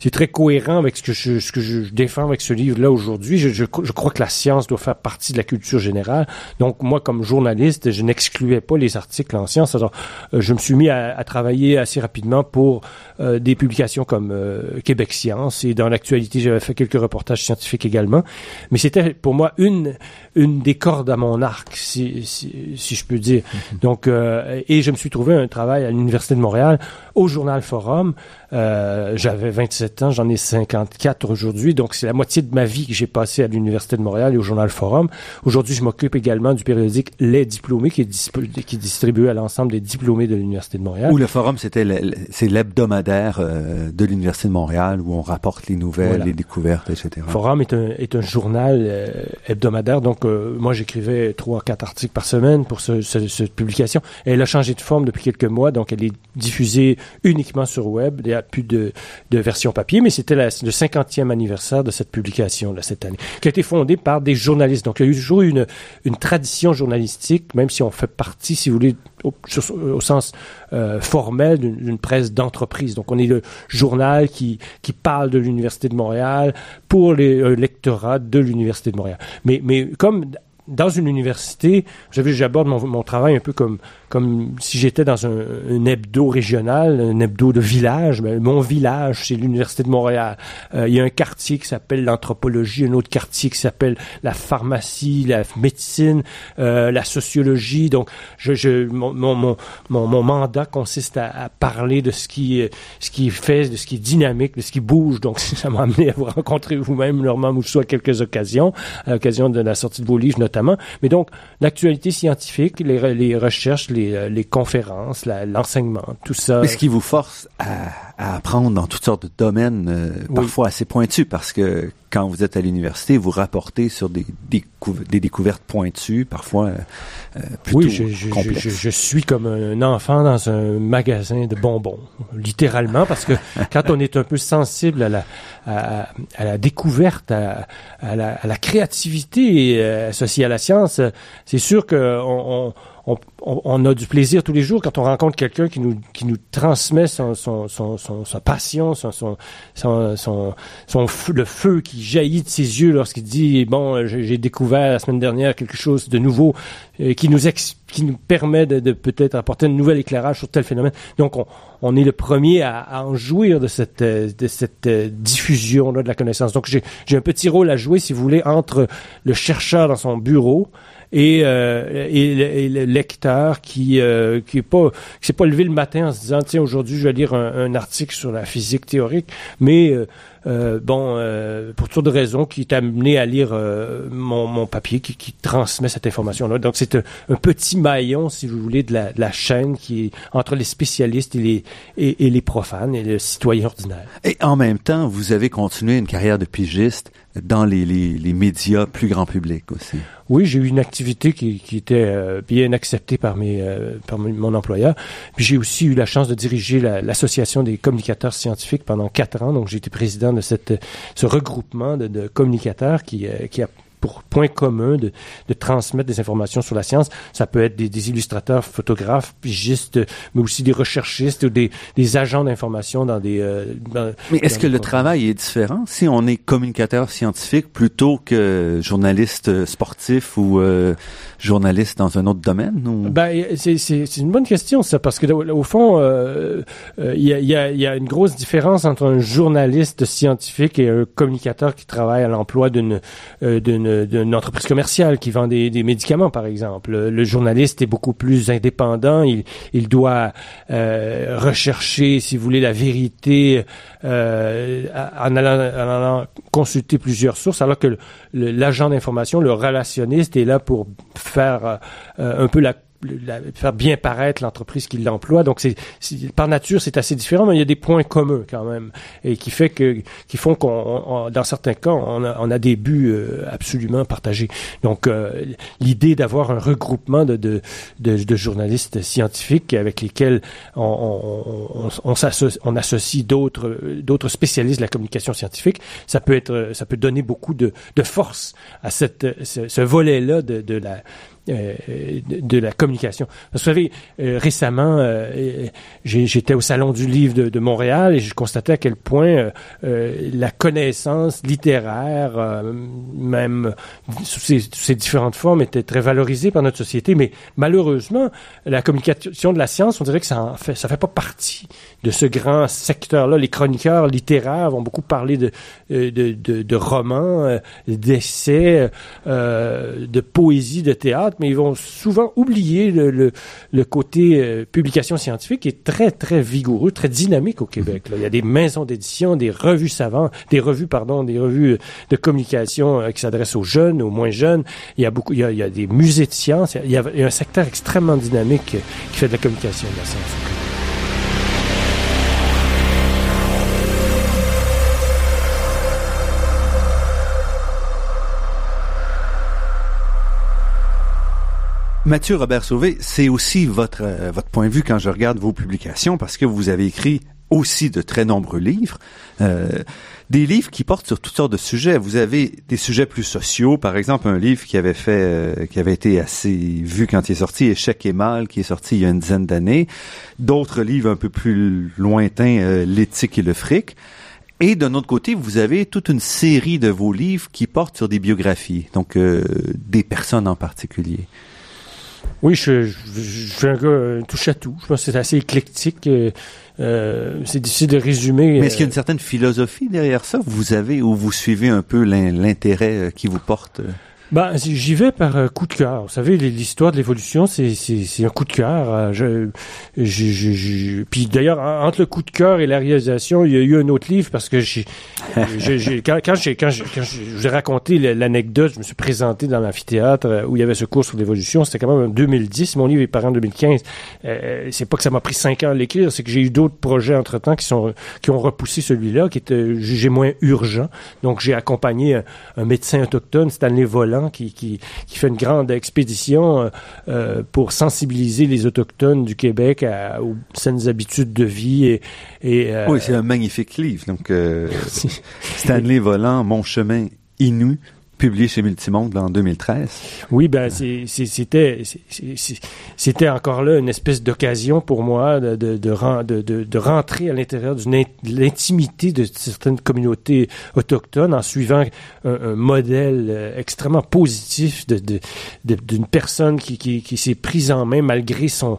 c'est très cohérent avec ce que je, ce que je défends avec ce livre-là aujourd'hui. Je, je, je, crois que la science doit faire partie de la culture générale. Donc moi, comme journaliste, je n'excluais pas les articles en science. Alors, euh, je me suis mis à, à travailler assez rapidement pour euh, des publications comme euh, Québec Science et dans l'actualité, j'avais fait quelques reportages scientifiques également. Mais c'était pour moi une une des cordes à mon arc, si, si, si je peux dire. Mm-hmm. Donc, euh, et je me suis trouvé un travail à l'université de Montréal au journal Forum. Euh, j'avais 27 ans, j'en ai 54 aujourd'hui, donc c'est la moitié de ma vie que j'ai passé à l'Université de Montréal et au journal Forum. Aujourd'hui, je m'occupe également du périodique Les Diplômés, qui est, qui est distribué à l'ensemble des diplômés de l'Université de Montréal. Où le Forum, c'était c'est l'hebdomadaire euh, de l'Université de Montréal, où on rapporte les nouvelles, les découvertes, etc. Forum est un, est un journal euh, hebdomadaire, donc moi j'écrivais trois, quatre articles par semaine pour ce, ce, cette publication. Et elle a changé de forme depuis quelques mois, donc elle est diffusée uniquement sur web. Il n'y a plus de, de version papier, mais c'était le 50e anniversaire de cette publication là, cette année, qui a été fondée par des journalistes. Donc il y a toujours une, une tradition journalistique, même si on fait partie, si vous voulez, au, sens euh, formel d'une presse d'entreprise. Donc on est le journal qui, parle de l'Université de Montréal pour les euh, de l'Université de Montréal. Mais, comme dans une université, j'aborde mon, travail un peu comme, comme si j'étais dans un, un, hebdo régional, un hebdo de village. Ben, mon village, c'est l'Université de Montréal. Euh, il y a un quartier qui s'appelle l'anthropologie, un autre quartier qui s'appelle la pharmacie, la médecine, euh, la sociologie. Donc, je, je, mon, mon, mon, mon mandat consiste à, à, parler de ce qui, ce qui fait, de ce qui est dynamique, de ce qui bouge. Donc, ça m'a amené à vous rencontrer vous-même, Normand Mousseau, à quelques occasions, à l'occasion de la sortie de vos livres notamment. Mais donc, l'actualité scientifique, les, les recherches, les, euh, les conférences, l'enseignement, tout ça. Mais ce qui vous force à, à, apprendre dans toutes sortes de domaines, euh, oui. parfois assez pointus, parce que quand vous êtes à l'université, vous rapportez sur des, des, des découvertes pointues, parfois euh, plutôt oui, je, je, complexes. Je, je, suis comme un enfant dans un magasin de bonbons, littéralement, parce que quand on est un peu sensible à la, à, à la découverte, à, à, la, à la créativité associée à la science, c'est sûr qu'on on, on, on, a du plaisir tous les jours quand on rencontre quelqu'un qui nous, qui nous transmet son, son, son, son sa passion, son, son, son, son, feu, le feu qui jaillit de ses yeux lorsqu'il dit bon, j'ai découvert la semaine dernière quelque chose de nouveau euh, qui nous qui nous permet de, de peut-être apporter un nouvel éclairage sur tel phénomène. Donc on, on est le premier à, à, en jouir de cette, de cette diffusion là de la connaissance. Donc j'ai un petit rôle à jouer, si vous voulez, entre le chercheur dans son bureau et, euh, et, et, le, lecteur qui euh, qui est pas qui s'est pas levé le matin en se disant tiens aujourd'hui je vais lire un, un, article sur la physique théorique mais euh, euh, bon, euh, pour toutes raisons, qui est amené à lire euh, mon, mon, papier, qui, qui, transmet cette information-là. Donc, c'est un, petit maillon, si vous voulez, de la, de la, chaîne qui est entre les spécialistes et les, et, les profanes et le citoyen ordinaire. Et en même temps, vous avez continué une carrière de pigiste dans les, les, médias plus grand public aussi. Oui, j'ai eu une activité qui, qui était euh, bien acceptée par, mes, euh, par mon employeur. Puis j'ai aussi eu la chance de diriger l'association la, des communicateurs scientifiques pendant quatre ans. Donc j'ai été président de cette, ce regroupement de, de communicateurs qui, euh, qui a pour point commun de, de, transmettre des informations sur la science. Ça peut être des, des illustrateurs, photographes, pigistes, mais aussi des recherchistes ou des, des agents d'information dans des... Euh, dans, mais est-ce que le travail est différent? Si on est communicateur scientifique plutôt que journaliste sportif ou euh, journaliste dans un autre domaine? Ou... Ben, c'est une bonne question, ça, parce que au fond, il euh, euh, y, a, y, a, y, a, une grosse différence entre un journaliste scientifique et un communicateur qui travaille à l'emploi d'une euh, d'une entreprise commerciale qui vend des, des, médicaments, par exemple. Le journaliste est beaucoup plus indépendant. Il, il doit euh, rechercher, si vous voulez, la vérité euh, en, allant, en, allant, consulter plusieurs sources, alors que l'agent d'information, le relationniste, est là pour faire euh, un peu la la, faire bien paraître l'entreprise qui l'emploie. Donc, c'est, par nature, c'est assez différent, mais il y a des points communs quand même, et qui fait que, qui font qu'on, dans certains cas, on a, on a des buts euh, absolument partagés. Donc, euh, l'idée d'avoir un regroupement de, de, de, de, journalistes scientifiques avec lesquels on, on, on, s'associe, on associe d'autres, d'autres spécialistes de la communication scientifique, ça peut être, ça peut donner beaucoup de, de force à cette, ce, ce volet-là de, de la de, de, la communication. Vous savez, euh, récemment, euh, j'étais au Salon du Livre de, de, Montréal et je constatais à quel point euh, la connaissance littéraire, même sous ces, sous ces, différentes formes, était très valorisée par notre société. Mais malheureusement, la communication de la science, on dirait que ça en fait, fait pas partie de ce grand secteur-là. Les chroniqueurs littéraires vont beaucoup parler de, de, de, de romans, d'essais, de poésie, de théâtre mais ils vont souvent oublier le, le, le côté euh, publication scientifique qui est très, très vigoureux, très dynamique au Québec. Là. Il y a des maisons d'édition, des revues savantes, des revues, pardon, des revues de communication euh, qui s'adressent aux jeunes, aux moins jeunes. Il y a beaucoup, il y a, il y a des musées de sciences. Il y, a, il y a un secteur extrêmement dynamique qui fait de la communication de la science Mathieu Robert Sauvé, c'est aussi votre euh, votre point de vue quand je regarde vos publications parce que vous avez écrit aussi de très nombreux livres, euh, des livres qui portent sur toutes sortes de sujets. Vous avez des sujets plus sociaux, par exemple un livre qui avait fait, euh, qui avait été assez vu quand il est sorti, Échec et mal, qui est sorti il y a une dizaine d'années. D'autres livres un peu plus lointains, euh, L'éthique et le fric. Et d'un autre côté, vous avez toute une série de vos livres qui portent sur des biographies, donc euh, des personnes en particulier. Oui, je, je, je suis un gars touche à tout. Je pense que c'est assez éclectique. Euh, euh, c'est difficile de résumer. Mais est-ce qu'il y a une certaine philosophie derrière ça? Vous avez ou vous suivez un peu l'intérêt qui vous porte ben, j'y vais par euh, coup de cœur. Vous savez, l'histoire de l'évolution, c'est, c'est, un coup de cœur. Euh, je, je, je, puis d'ailleurs, entre le coup de cœur et la réalisation, il y a eu un autre livre parce que j'ai, j'ai, quand, quand, j'ai, quand, quand je vous ai raconté l'anecdote, je me suis présenté dans l'amphithéâtre euh, où il y avait ce cours sur l'évolution. C'était quand même en 2010. Mon livre est paru en 2015. Euh, c'est pas que ça m'a pris cinq ans à l'écrire, c'est que j'ai eu d'autres projets entre temps qui sont qui ont repoussé celui-là, qui était jugé moins urgent. Donc j'ai accompagné un, un médecin autochtone, Stanley Volant qui, qui, qui fait une grande expédition euh, euh, pour sensibiliser les Autochtones du Québec à, aux saines habitudes de vie. Et, et euh, oui, c'est un magnifique livre. Donc, Stanley Volant, Mon chemin Inu, publié chez Multimonde en 2013. Oui, ben c'était c'était encore là une espèce d'occasion pour moi de rentrer à l'intérieur de l'intimité de certaines communautés autochtones en suivant un, modèle euh, extrêmement positif d'une personne qui, s'est prise en main malgré son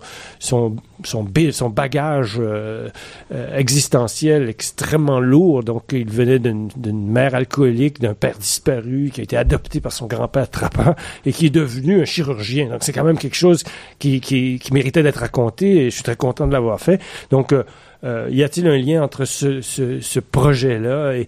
son, son bagage euh, euh, existentiel extrêmement lourd. Donc, il venait d'une mère alcoolique, d'un père disparu, qui a été adopté par son grand-père trappant et qui est devenu un chirurgien. Donc, c'est quand même quelque chose qui, qui, méritait d'être raconté et je suis très content de l'avoir fait. Donc, euh, euh, y a-t-il un lien entre ce, projet-là et,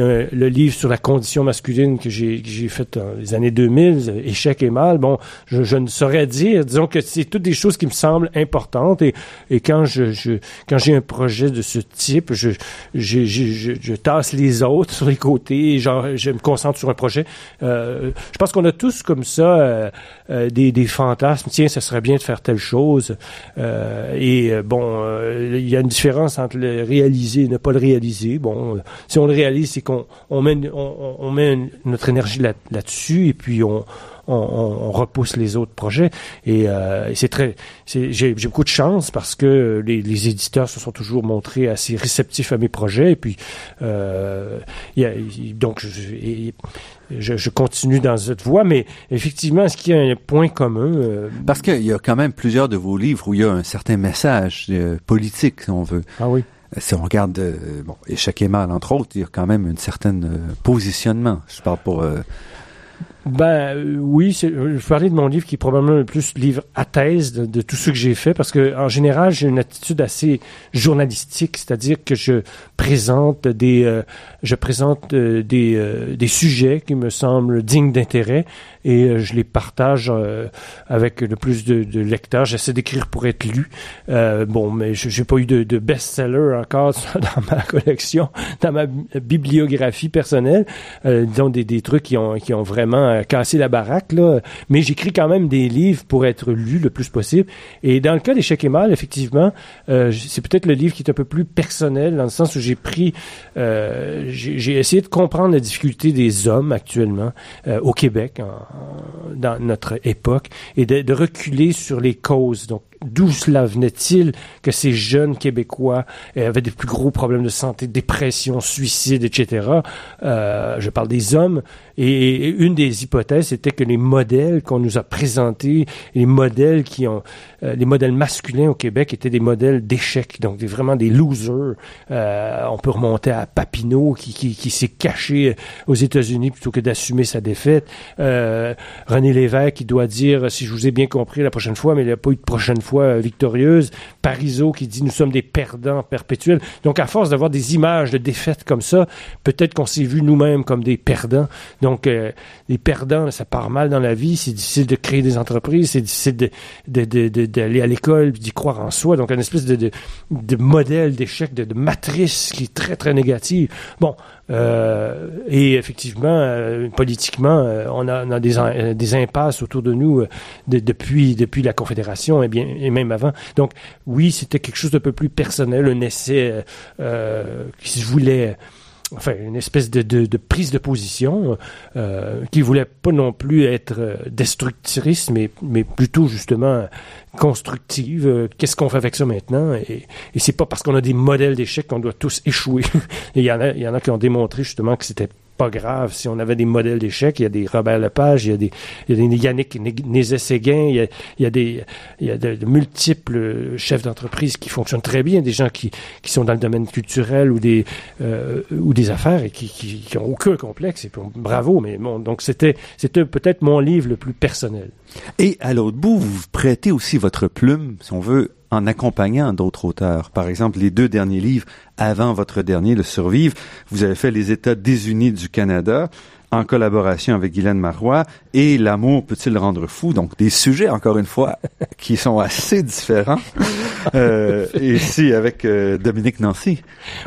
euh, le livre sur la condition masculine que j'ai fait dans les années 2000, Échec et mal? Bon, je, ne saurais dire. Disons que c'est toutes des choses qui me semblent importantes et, quand je, quand j'ai un projet de ce type, je, tasse les autres sur les côtés, je me concentre sur un projet. Euh, je pense qu'on a tous comme ça euh, euh, des, des fantasmes. Tiens, ça serait bien de faire telle chose. et bon, il y a une différence entre le réaliser et ne pas le réaliser. Bon, si on le réalise, c'est qu'on on met, on, met notre énergie là, là-dessus et puis on, on, repousse les autres projets. Et, euh, c'est très, j'ai beaucoup de chance parce que les, les, éditeurs se sont toujours montrés assez réceptifs à mes projets. Et puis, euh, y a, donc, je, je, je, continue dans cette voie, mais effectivement, est-ce qu'il y a un point commun? Euh? Parce qu'il y a quand même plusieurs de vos livres où il y a un certain message euh, politique, si on veut. Ah oui. Si on regarde, euh, bon, Échec et mal, entre autres, il y a quand même un certain positionnement. Je parle pour ben euh, oui, je vais parler de mon livre qui est probablement le plus livre à thèse de, tout ce que j'ai fait parce que en général j'ai une attitude assez journalistique, c'est-à-dire que je présente des euh, je présente euh, des, des sujets qui me semblent dignes d'intérêt et je les partage avec le plus de, de lecteurs. J'essaie d'écrire pour être lu. bon, mais j'ai pas eu de, de best-seller encore dans ma collection, dans ma bibliographie personnelle, disons des, des trucs qui ont qui ont vraiment casser la baraque, là. Mais j'écris quand même des livres pour être lus le plus possible. Et dans le cas d'Échec et Mal, effectivement, euh, c'est peut-être le livre qui est un peu plus personnel, dans le sens où j'ai pris, euh, j'ai essayé de comprendre la difficulté des hommes actuellement euh, au Québec, dans notre époque, et de, de reculer sur les causes. Donc, d'où cela venait-il que ces jeunes Québécois avaient des plus gros problèmes de santé, dépression, suicide, etc. Euh, je parle des hommes. Et, une des hypothèses était que les modèles qu'on nous a présentés, les modèles qui ont, euh, les modèles masculins au Québec étaient des modèles d'échecs, donc vraiment des losers. Euh, on peut remonter à Papineau qui, qui, qui s'est caché aux États-Unis plutôt que d'assumer sa défaite. Euh, René Lévesque qui doit dire, si je vous ai bien compris la prochaine fois, mais il n'y a pas eu de prochaine fois victorieuse. Parizeau qui dit nous sommes des perdants perpétuels. Donc à force d'avoir des images de défaites comme ça, peut-être qu'on s'est vu nous-mêmes comme des perdants. Donc euh, les perdants, ça part mal dans la vie. C'est difficile de créer des entreprises, c'est difficile d'aller à l'école, d'y croire en soi. Donc une espèce de, modèle d'échec, de, matrice qui est très très négative. Bon, et effectivement, euh, politiquement, euh, on a, on a des, des, impasses autour de nous depuis depuis la Confédération et bien et même avant. Donc oui, c'était quelque chose d'un peu plus personnel, un essai qui se voulait enfin une espèce de, de, de prise de position euh, qui voulait pas non plus être euh, destructrice, mais, mais plutôt justement constructive. Euh, Qu'est-ce qu'on fait avec ça maintenant? Et, et c'est pas parce qu'on a des modèles d'échecs qu'on doit tous échouer. il y en a, il y en a qui ont démontré justement que c'était pas grave. Si on avait des modèles d'échecs, il y a des Robert Lepage, il y a des, il y a des Yannick Nézet-Séguin, il y a, il y a des, il y a de, de multiples chefs d'entreprise qui fonctionnent très bien, des gens qui, qui sont dans le domaine culturel ou des, euh, ou des affaires et qui, qui, qui ont aucun complexe. Et puis, bravo, mais bon, donc c'était, c'était peut-être mon livre le plus personnel. Et à l'autre bout, vous prêtez aussi votre plume, si on veut, en accompagnant d'autres auteurs. Par exemple, les deux derniers livres avant votre dernier, Le Survivre, vous avez fait Les États désunis du Canada en collaboration avec Guylaine Marois et L'amour peut-il rendre fou? Donc, des sujets, encore une fois, qui sont assez différents. Euh, ici, avec euh, Dominique Nancy.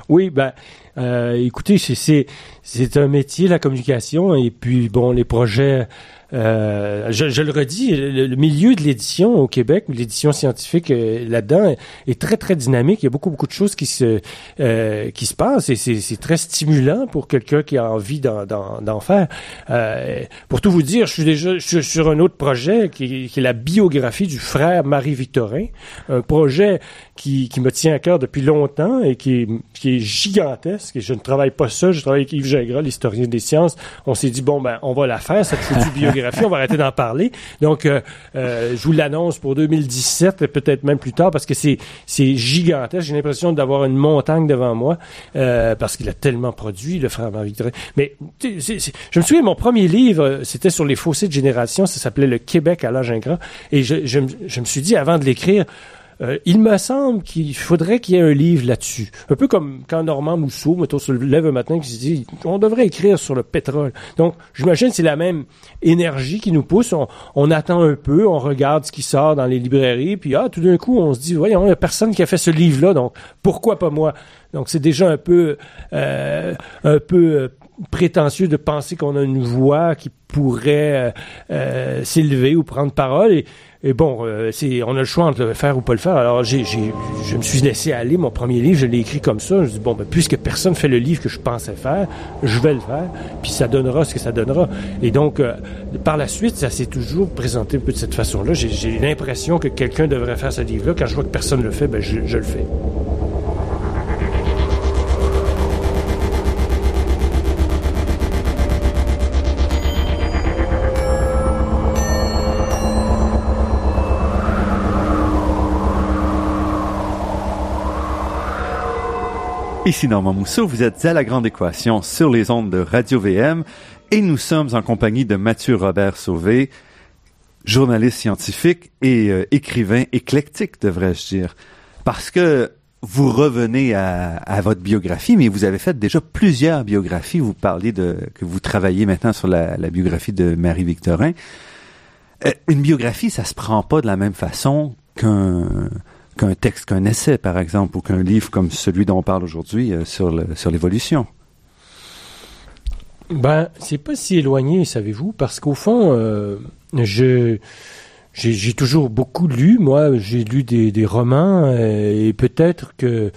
Oui, ben, euh, écoutez, c'est, c'est un métier, la communication, et puis, bon, les projets euh, je, je, le redis, le, le milieu de l'édition au Québec, l'édition scientifique euh, là-dedans est très très dynamique. Il y a beaucoup beaucoup de choses qui se euh, qui se passent et c'est très stimulant pour quelqu'un qui a envie d'en faire. Euh, pour tout vous dire, je suis déjà je suis sur un autre projet qui, qui est la biographie du frère Marie Victorin, un projet qui, qui me tient à cœur depuis longtemps et qui est, qui est gigantesque. Et je ne travaille pas seul, je travaille avec Yves Gingras, l'historien des sciences. On s'est dit bon ben on va la faire cette foutue biographie on va arrêter d'en parler. Donc, euh, euh, je vous l'annonce pour 2017, peut-être même plus tard, parce que c'est gigantesque. J'ai l'impression d'avoir une montagne devant moi, euh, parce qu'il a tellement produit, le frère Marie Mais c'est, c'est, je me souviens, mon premier livre, c'était sur les fossés de génération, ça s'appelait Le Québec à l'âge ingrat. Et je me suis dit, avant de l'écrire, euh, il me semble qu'il faudrait qu'il y ait un livre là-dessus. Un peu comme quand Normand Mousseau, mettons, se lève un matin et se dit, on devrait écrire sur le pétrole. Donc, j'imagine que c'est la même énergie qui nous pousse. On, attend un peu, on regarde ce qui sort dans les librairies, puis ah, tout d'un coup, on se dit, voyons, il n'y a personne qui a fait ce livre-là, donc pourquoi pas moi? Donc, c'est déjà un peu, euh, un peu euh, prétentieux de penser qu'on a une voix qui pourrait s'élever ou prendre parole. Et bon, euh, c'est, on a le choix entre le faire ou pas le faire. Alors, je me suis laissé aller. Mon premier livre, je l'ai écrit comme ça. Je dis bon, ben, puisque personne fait le livre que je pensais faire, je vais le faire. Puis ça donnera ce que ça donnera. Et donc, euh, par la suite, ça s'est toujours présenté un peu de cette façon-là. J'ai, j'ai l'impression que quelqu'un devrait faire ce livre-là. Quand je vois que personne le fait, ben, je le fais. Ici Normand Mousseau, vous êtes à La Grande Équation sur les ondes de Radio VM et nous sommes en compagnie de Mathieu Robert Sauvé, journaliste scientifique et euh, écrivain éclectique, devrais-je dire. Parce que vous revenez à, votre biographie, mais vous avez fait déjà plusieurs biographies. Vous parlez de que vous travaillez maintenant sur la, la biographie de Marie-Victorin. Euh, une biographie, ça se prend pas de la même façon qu'un qu'un texte, qu'un essai, par exemple, ou qu'un livre comme celui dont on parle aujourd'hui euh, sur l'évolution. Ben, c'est pas si éloigné, savez-vous, parce qu'au fond, euh, je j'ai toujours beaucoup lu. Moi, j'ai lu des, des romans euh, et peut-être que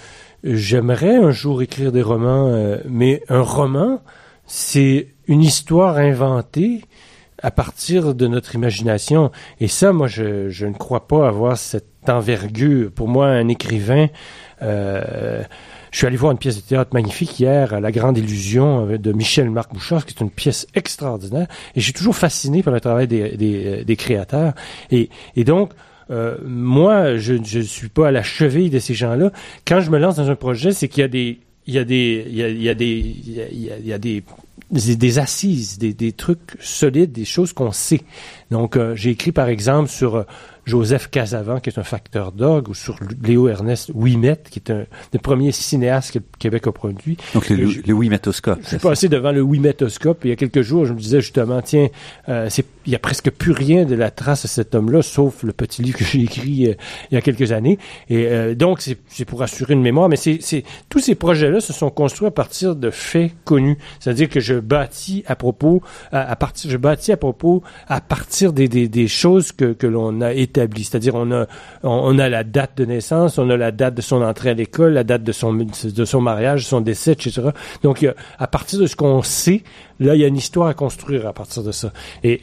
j'aimerais un jour écrire des romans, mais un roman, c'est une histoire inventée à partir de notre imagination. Et ça, moi, je, je ne crois pas avoir cette envergure. Pour moi, un écrivain, euh, je suis allé voir une pièce de théâtre magnifique hier, La Grande Illusion, de Michel-Marc Bouchard, qui est une pièce extraordinaire. Et j'ai toujours fasciné par le travail des, des, des créateurs. Et, et donc, euh, moi, je ne suis pas à la cheville de ces gens-là. Quand je me lance dans un projet, c'est qu'il y a des il y a des il y a, il y a des il y a, des, des assises, des, des, trucs solides, des choses qu'on sait. Donc, euh, j'ai écrit par exemple sur euh, Joseph Casavant, qui est un facteur d'orgue, ou sur Léo Ernest Ouimet, qui est un des premiers cinéastes que le Québec a produit. Donc le, je, le Ouimetoscope. Je suis passé devant le Ouimetoscope il y a quelques jours, je me disais justement, tiens, euh, c'est il y a presque plus rien de la trace de cet homme-là, sauf le petit livre que j'ai écrit euh, il y a quelques années. Et euh, donc, c'est pour assurer une mémoire, mais c'est tous ces projets-là se sont construits à partir de faits connus. C'est-à-dire que je bâtis à propos, à, à, partir, je bâtis à propos, à partir des, des, des choses que, que l'on a C'est-à-dire, on a, on, a la date de naissance, on a la date de son entrée à l'école, la date de son, de son mariage, son décès, etc. Donc, à partir de ce qu'on sait, là, il y a une histoire à construire à partir de ça. Et,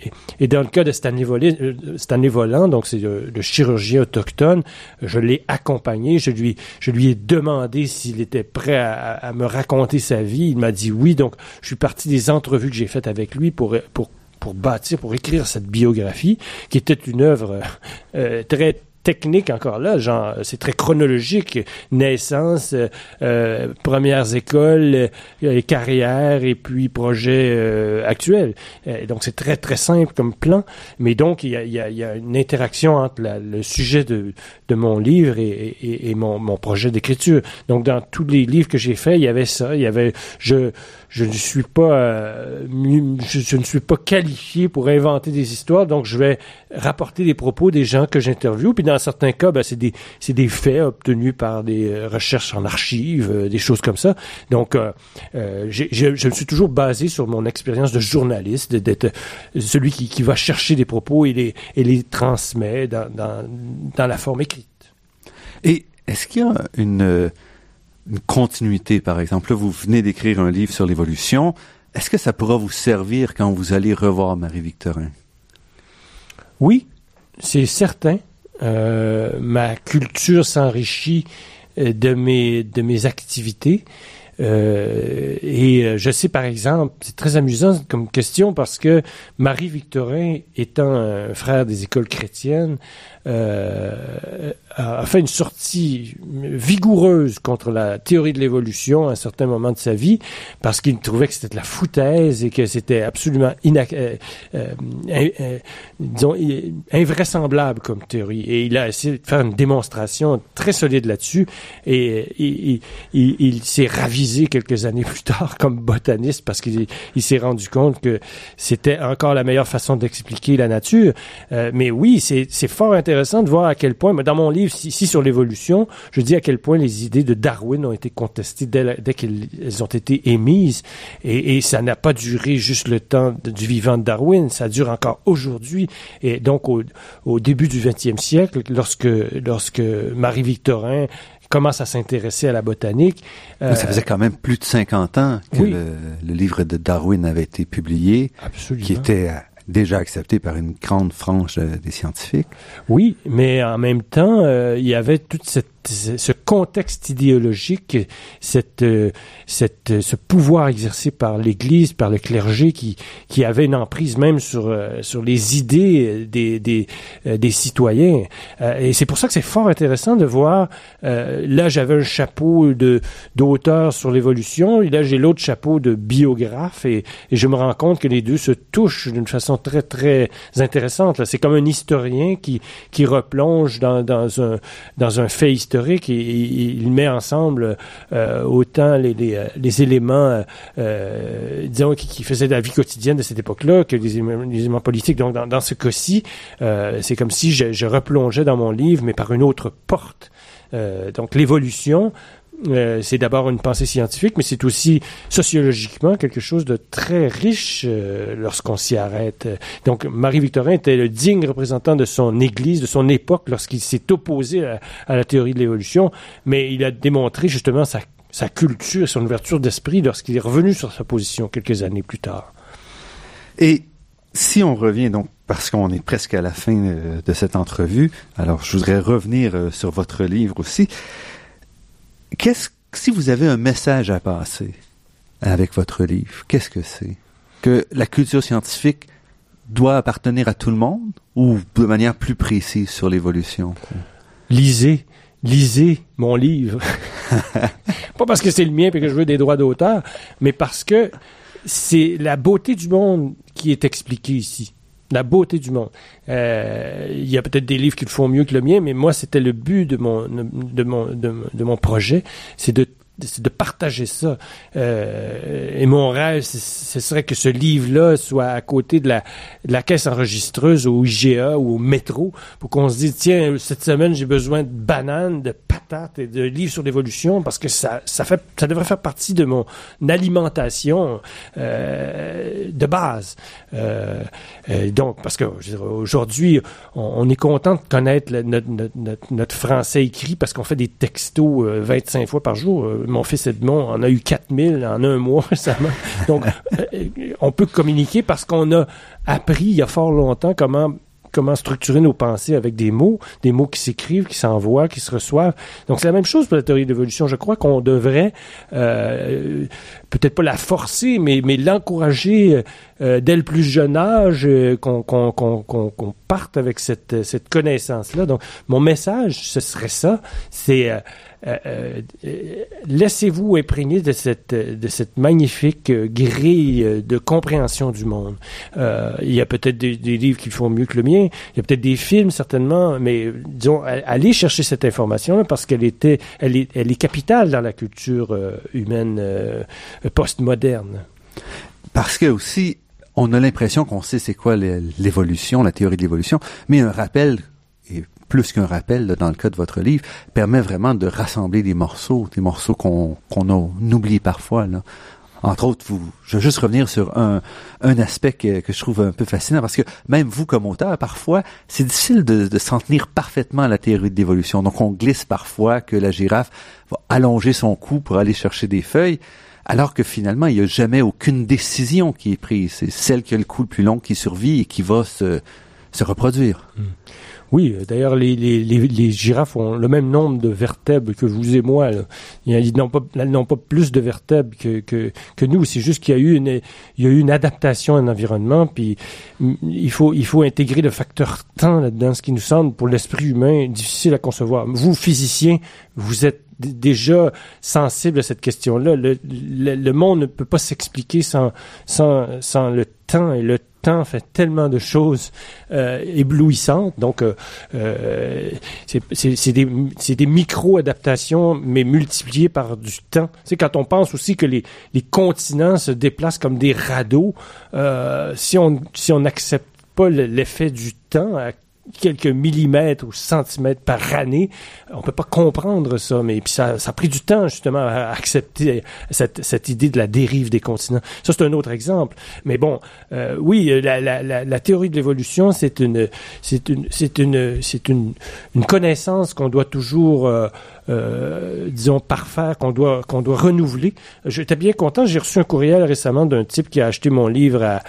dans le cas de Stanley, euh, Stanley Volant, donc c'est le, chirurgien autochtone, je l'ai accompagné, je lui, je lui ai demandé s'il était prêt à, à me raconter sa vie. Il m'a dit oui. Donc, je suis parti des entrevues que j'ai faites avec lui pour, pour pour bâtir, pour écrire cette biographie, qui était une œuvre euh, très technique encore là, genre c'est très chronologique, naissance, euh, euh premières écoles, euh, carrières et puis projets euh, actuels. donc c'est très très simple comme plan, mais donc il y a, y a, y a une interaction entre le sujet de, de mon livre et, et, et mon, mon projet d'écriture. Donc dans tous les livres que j'ai faits, il y avait ça, il y avait je je ne suis pas euh, je, ne suis pas qualifié pour inventer des histoires, donc je vais rapporter les propos des gens que j'interviewe. Puis dans certains cas, ben, c'est des c'est des faits obtenus par des euh, recherches en archives, euh, des choses comme ça. Donc je, je me suis toujours basé sur mon expérience de journaliste, d'être celui qui, qui va chercher des propos et les et les transmet dans dans, dans la forme écrite. Et est-ce qu'il y a une une continuité, par exemple. Là, vous venez d'écrire un livre sur l'évolution. Est-ce que ça pourra vous servir quand vous allez revoir Marie-Victorin? Oui, c'est certain. Euh, ma culture s'enrichit euh, de mes, de mes activités. Euh, et je sais par exemple, c'est très amusant comme question parce que Marie-Victorin, étant un frère des écoles chrétiennes, euh, a fait une sortie vigoureuse contre la théorie de l'évolution à un certain moment de sa vie, parce qu'il trouvait que c'était de la foutaise et que c'était absolument euh, euh, disons, invraisemblable comme théorie. Et il a essayé de faire une démonstration très solide là-dessus, et, il, il s'est ravisé quelques années plus tard comme botaniste parce qu'il s'est rendu compte que c'était encore la meilleure façon d'expliquer la nature. mais oui, c'est fort intéressant intéressant de voir à quel point, dans mon livre ici sur l'évolution, je dis à quel point les idées de Darwin ont été contestées dès, qu'elles ont été émises. Et, ça n'a pas duré juste le temps du vivant de Darwin, ça dure encore aujourd'hui. Et donc, au, début du 20e siècle, lorsque, lorsque Marie-Victorin commence à s'intéresser à la botanique. ça faisait quand même plus de 50 ans que le, le, livre de Darwin avait été publié, Absolument. qui était déjà accepté par une grande frange des scientifiques. Oui, mais en même temps, euh, il y avait toute cette ce contexte idéologique, cette, euh, cette, ce pouvoir exercé par l'Église, par le clergé, qui, qui avait une emprise même sur, euh, sur les idées des, des, euh, des citoyens. et c'est pour ça que c'est fort intéressant de voir. là, j'avais un chapeau de d'auteur sur l'évolution, et là, j'ai l'autre chapeau de biographe, et, et, je me rends compte que les deux se touchent d'une façon très, très intéressante. C'est comme un historien qui, qui replonge dans, dans, un, dans un fait historique historique et, il met ensemble euh, autant les, les, euh, les éléments, euh, disons, qui, qui, faisaient la vie quotidienne de cette époque-là que les éléments, politiques. Donc, dans, dans ce cas-ci, euh, c'est comme si je, je, replongeais dans mon livre, mais par une autre porte. Euh, donc, l'évolution euh, c'est d'abord une pensée scientifique, mais c'est aussi sociologiquement quelque chose de très riche euh, lorsqu'on s'y arrête. Donc, Marie-Victorin était le digne représentant de son Église, de son époque, lorsqu'il s'est opposé à, la théorie de l'évolution, mais il a démontré justement sa, sa culture, son ouverture d'esprit lorsqu'il est revenu sur sa position quelques années plus tard. Et si on revient donc, parce qu'on est presque à la fin euh, de cette entrevue, alors je voudrais revenir sur votre livre aussi qu'est-ce si vous avez un message à passer avec votre livre, qu'est-ce que c'est? Que la culture scientifique doit appartenir à tout le monde ou de manière plus précise sur l'évolution? Lisez, lisez mon livre. Pas parce que c'est le mien et que je veux des droits d'auteur, mais parce que c'est la beauté du monde qui est expliquée ici la beauté du monde. Euh, il y a peut-être des livres qui le font mieux que le mien, mais moi, c'était le but de mon, de mon, de, mon projet, c'est de de partager ça. Euh, et mon rêve, ce serait que ce livre-là soit à côté de la, de la caisse enregistreuse au IGA ou au métro pour qu'on se dise, tiens, cette semaine, j'ai besoin de bananes, de Spartate et de livres sur l'évolution parce que ça, ça, fait, ça devrait faire partie de mon alimentation euh, de base. Euh, donc, parce que aujourd'hui, on, est content de connaître notre, notre, notre, français écrit parce qu'on fait des textos 25 fois par jour. Mon fils Edmond en a eu 4000 en un mois récemment. Donc, on peut communiquer parce qu'on a appris il y a fort longtemps comment comment structurer nos pensées avec des mots, des mots qui s'écrivent, qui s'envoient, qui se reçoivent. Donc c'est la même chose pour la théorie de l'évolution. Je crois qu'on devrait euh, peut-être pas la forcer, mais, l'encourager euh, dès le plus jeune âge, euh, qu'on qu'on parte avec cette, cette connaissance-là. Donc mon message, ce serait ça, c'est euh, euh, laissez-vous imprégner de cette, de cette magnifique euh, grille de compréhension du monde. il y a peut-être des, livres qui font mieux que le mien, il y a peut-être des films certainement, mais disons, allez chercher cette information parce qu'elle était, elle est, elle est capitale dans la culture humaine postmoderne. Parce que aussi, on a l'impression qu'on sait c'est quoi l'évolution, la théorie de l'évolution, mais un rappel plus qu'un rappel dans le cas de votre livre, permet vraiment de rassembler des morceaux, des morceaux qu'on qu'on oublie parfois. Là. Entre autres, vous, je veux juste revenir sur un, un aspect que, que, je trouve un peu fascinant parce que même vous comme auteur, parfois, c'est difficile de, de s'en tenir parfaitement à la théorie de l'évolution. Donc, on glisse parfois que la girafe va allonger son cou pour aller chercher des feuilles, alors que finalement, il n'y a jamais aucune décision qui est prise. C'est celle qui a le cou le plus long qui survit et qui va se, se reproduire. Hmm. Oui, d'ailleurs, les, les, les, girafes ont le même nombre de vertèbres que vous et moi. Ils n'ont pas, pas plus de vertèbres que, que, que nous. C'est juste qu'il y a eu une, y a eu une adaptation à l'environnement, puis il faut, il faut intégrer le facteur temps là-dedans, ce qui nous semble pour l'esprit humain difficile à concevoir. Vous, physiciens, vous êtes déjà sensible à cette question-là. Le, le, le, monde ne peut pas s'expliquer sans, sans, sans le temps et le temps fait tellement de choses euh, éblouissantes. Donc, euh, euh c'est des, des micro-adaptations, mais multipliées par du temps. C'est quand on pense aussi que les, les continents se déplacent comme des radeaux, euh, si on si on n'accepte pas l'effet du temps, quelques millimètres ou centimètres par année. On peut pas comprendre ça, mais puis ça, ça a pris du temps justement à accepter cette, cette idée de la dérive des continents. Ça c'est un autre exemple. Mais bon, euh, oui, la, la, la, la, théorie de l'évolution, c'est une, c'est une, c'est une, c'est une, une connaissance qu'on doit toujours euh, disons, parfaire qu'on doit, qu'on doit renouveler. J'étais bien content. J'ai reçu un courriel récemment d'un type qui a acheté mon livre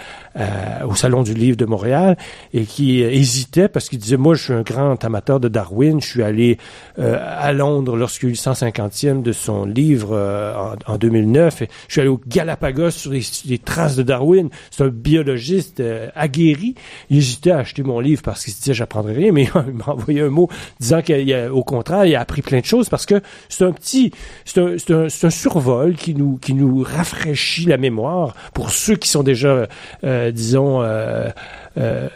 au Salon du Livre de Montréal et qui hésitait parce qu'il disait, moi, je suis un grand amateur de Darwin. Je suis allé euh, à Londres lorsqu'il y a eu le 150e de son livre euh, en, 2009. Et je suis allé au Galapagos sur les, traces de Darwin. C'est un biologiste aguerri. Il hésitait à acheter mon livre parce qu'il se disait, j'apprendrai rien, mais il m'a envoyé un mot disant qu'au contraire, il a appris plein de choses parce que c'est un petit, c'est un, un, un, survol qui nous, qui nous rafraîchit la mémoire. Pour ceux qui sont déjà, euh, disons, euh, euh,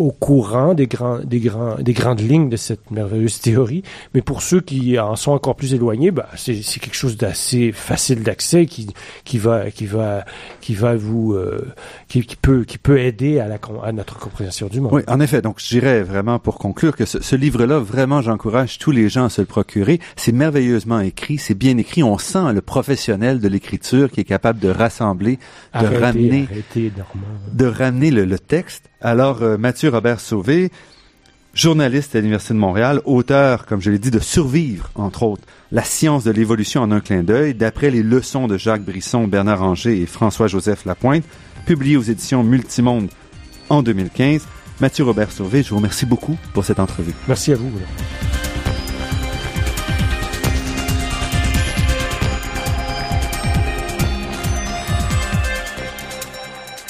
au courant des, grands, des, grands, des grandes lignes de cette merveilleuse théorie. Mais pour ceux qui en sont encore plus éloignés, bah, c'est, quelque chose d'assez facile d'accès qui, qui, va, qui, va, qui va vous, euh, qui, qui, peut, qui peut aider à, la, à notre compréhension du monde. Oui, en effet. Donc, je dirais vraiment pour conclure que ce, ce livre-là, vraiment, j'encourage tous les gens à se le procurer. C'est merveilleusement écrit, c'est bien écrit. On sent le professionnel de l'écriture qui est capable de rassembler, de ramener, de ramener le, le texte alors, euh, Mathieu Robert Sauvé, journaliste à l'Université de Montréal, auteur, comme je l'ai dit, de Survivre, entre autres, La science de l'évolution en un clin d'œil, d'après les leçons de Jacques Brisson, Bernard Anger et François-Joseph Lapointe, publié aux éditions Multimonde en 2015. Mathieu Robert Sauvé, je vous remercie beaucoup pour cette entrevue. Merci à vous.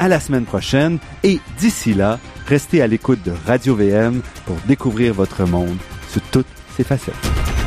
à la semaine prochaine et d'ici là, restez à l'écoute de Radio VM pour découvrir votre monde sous toutes ses facettes.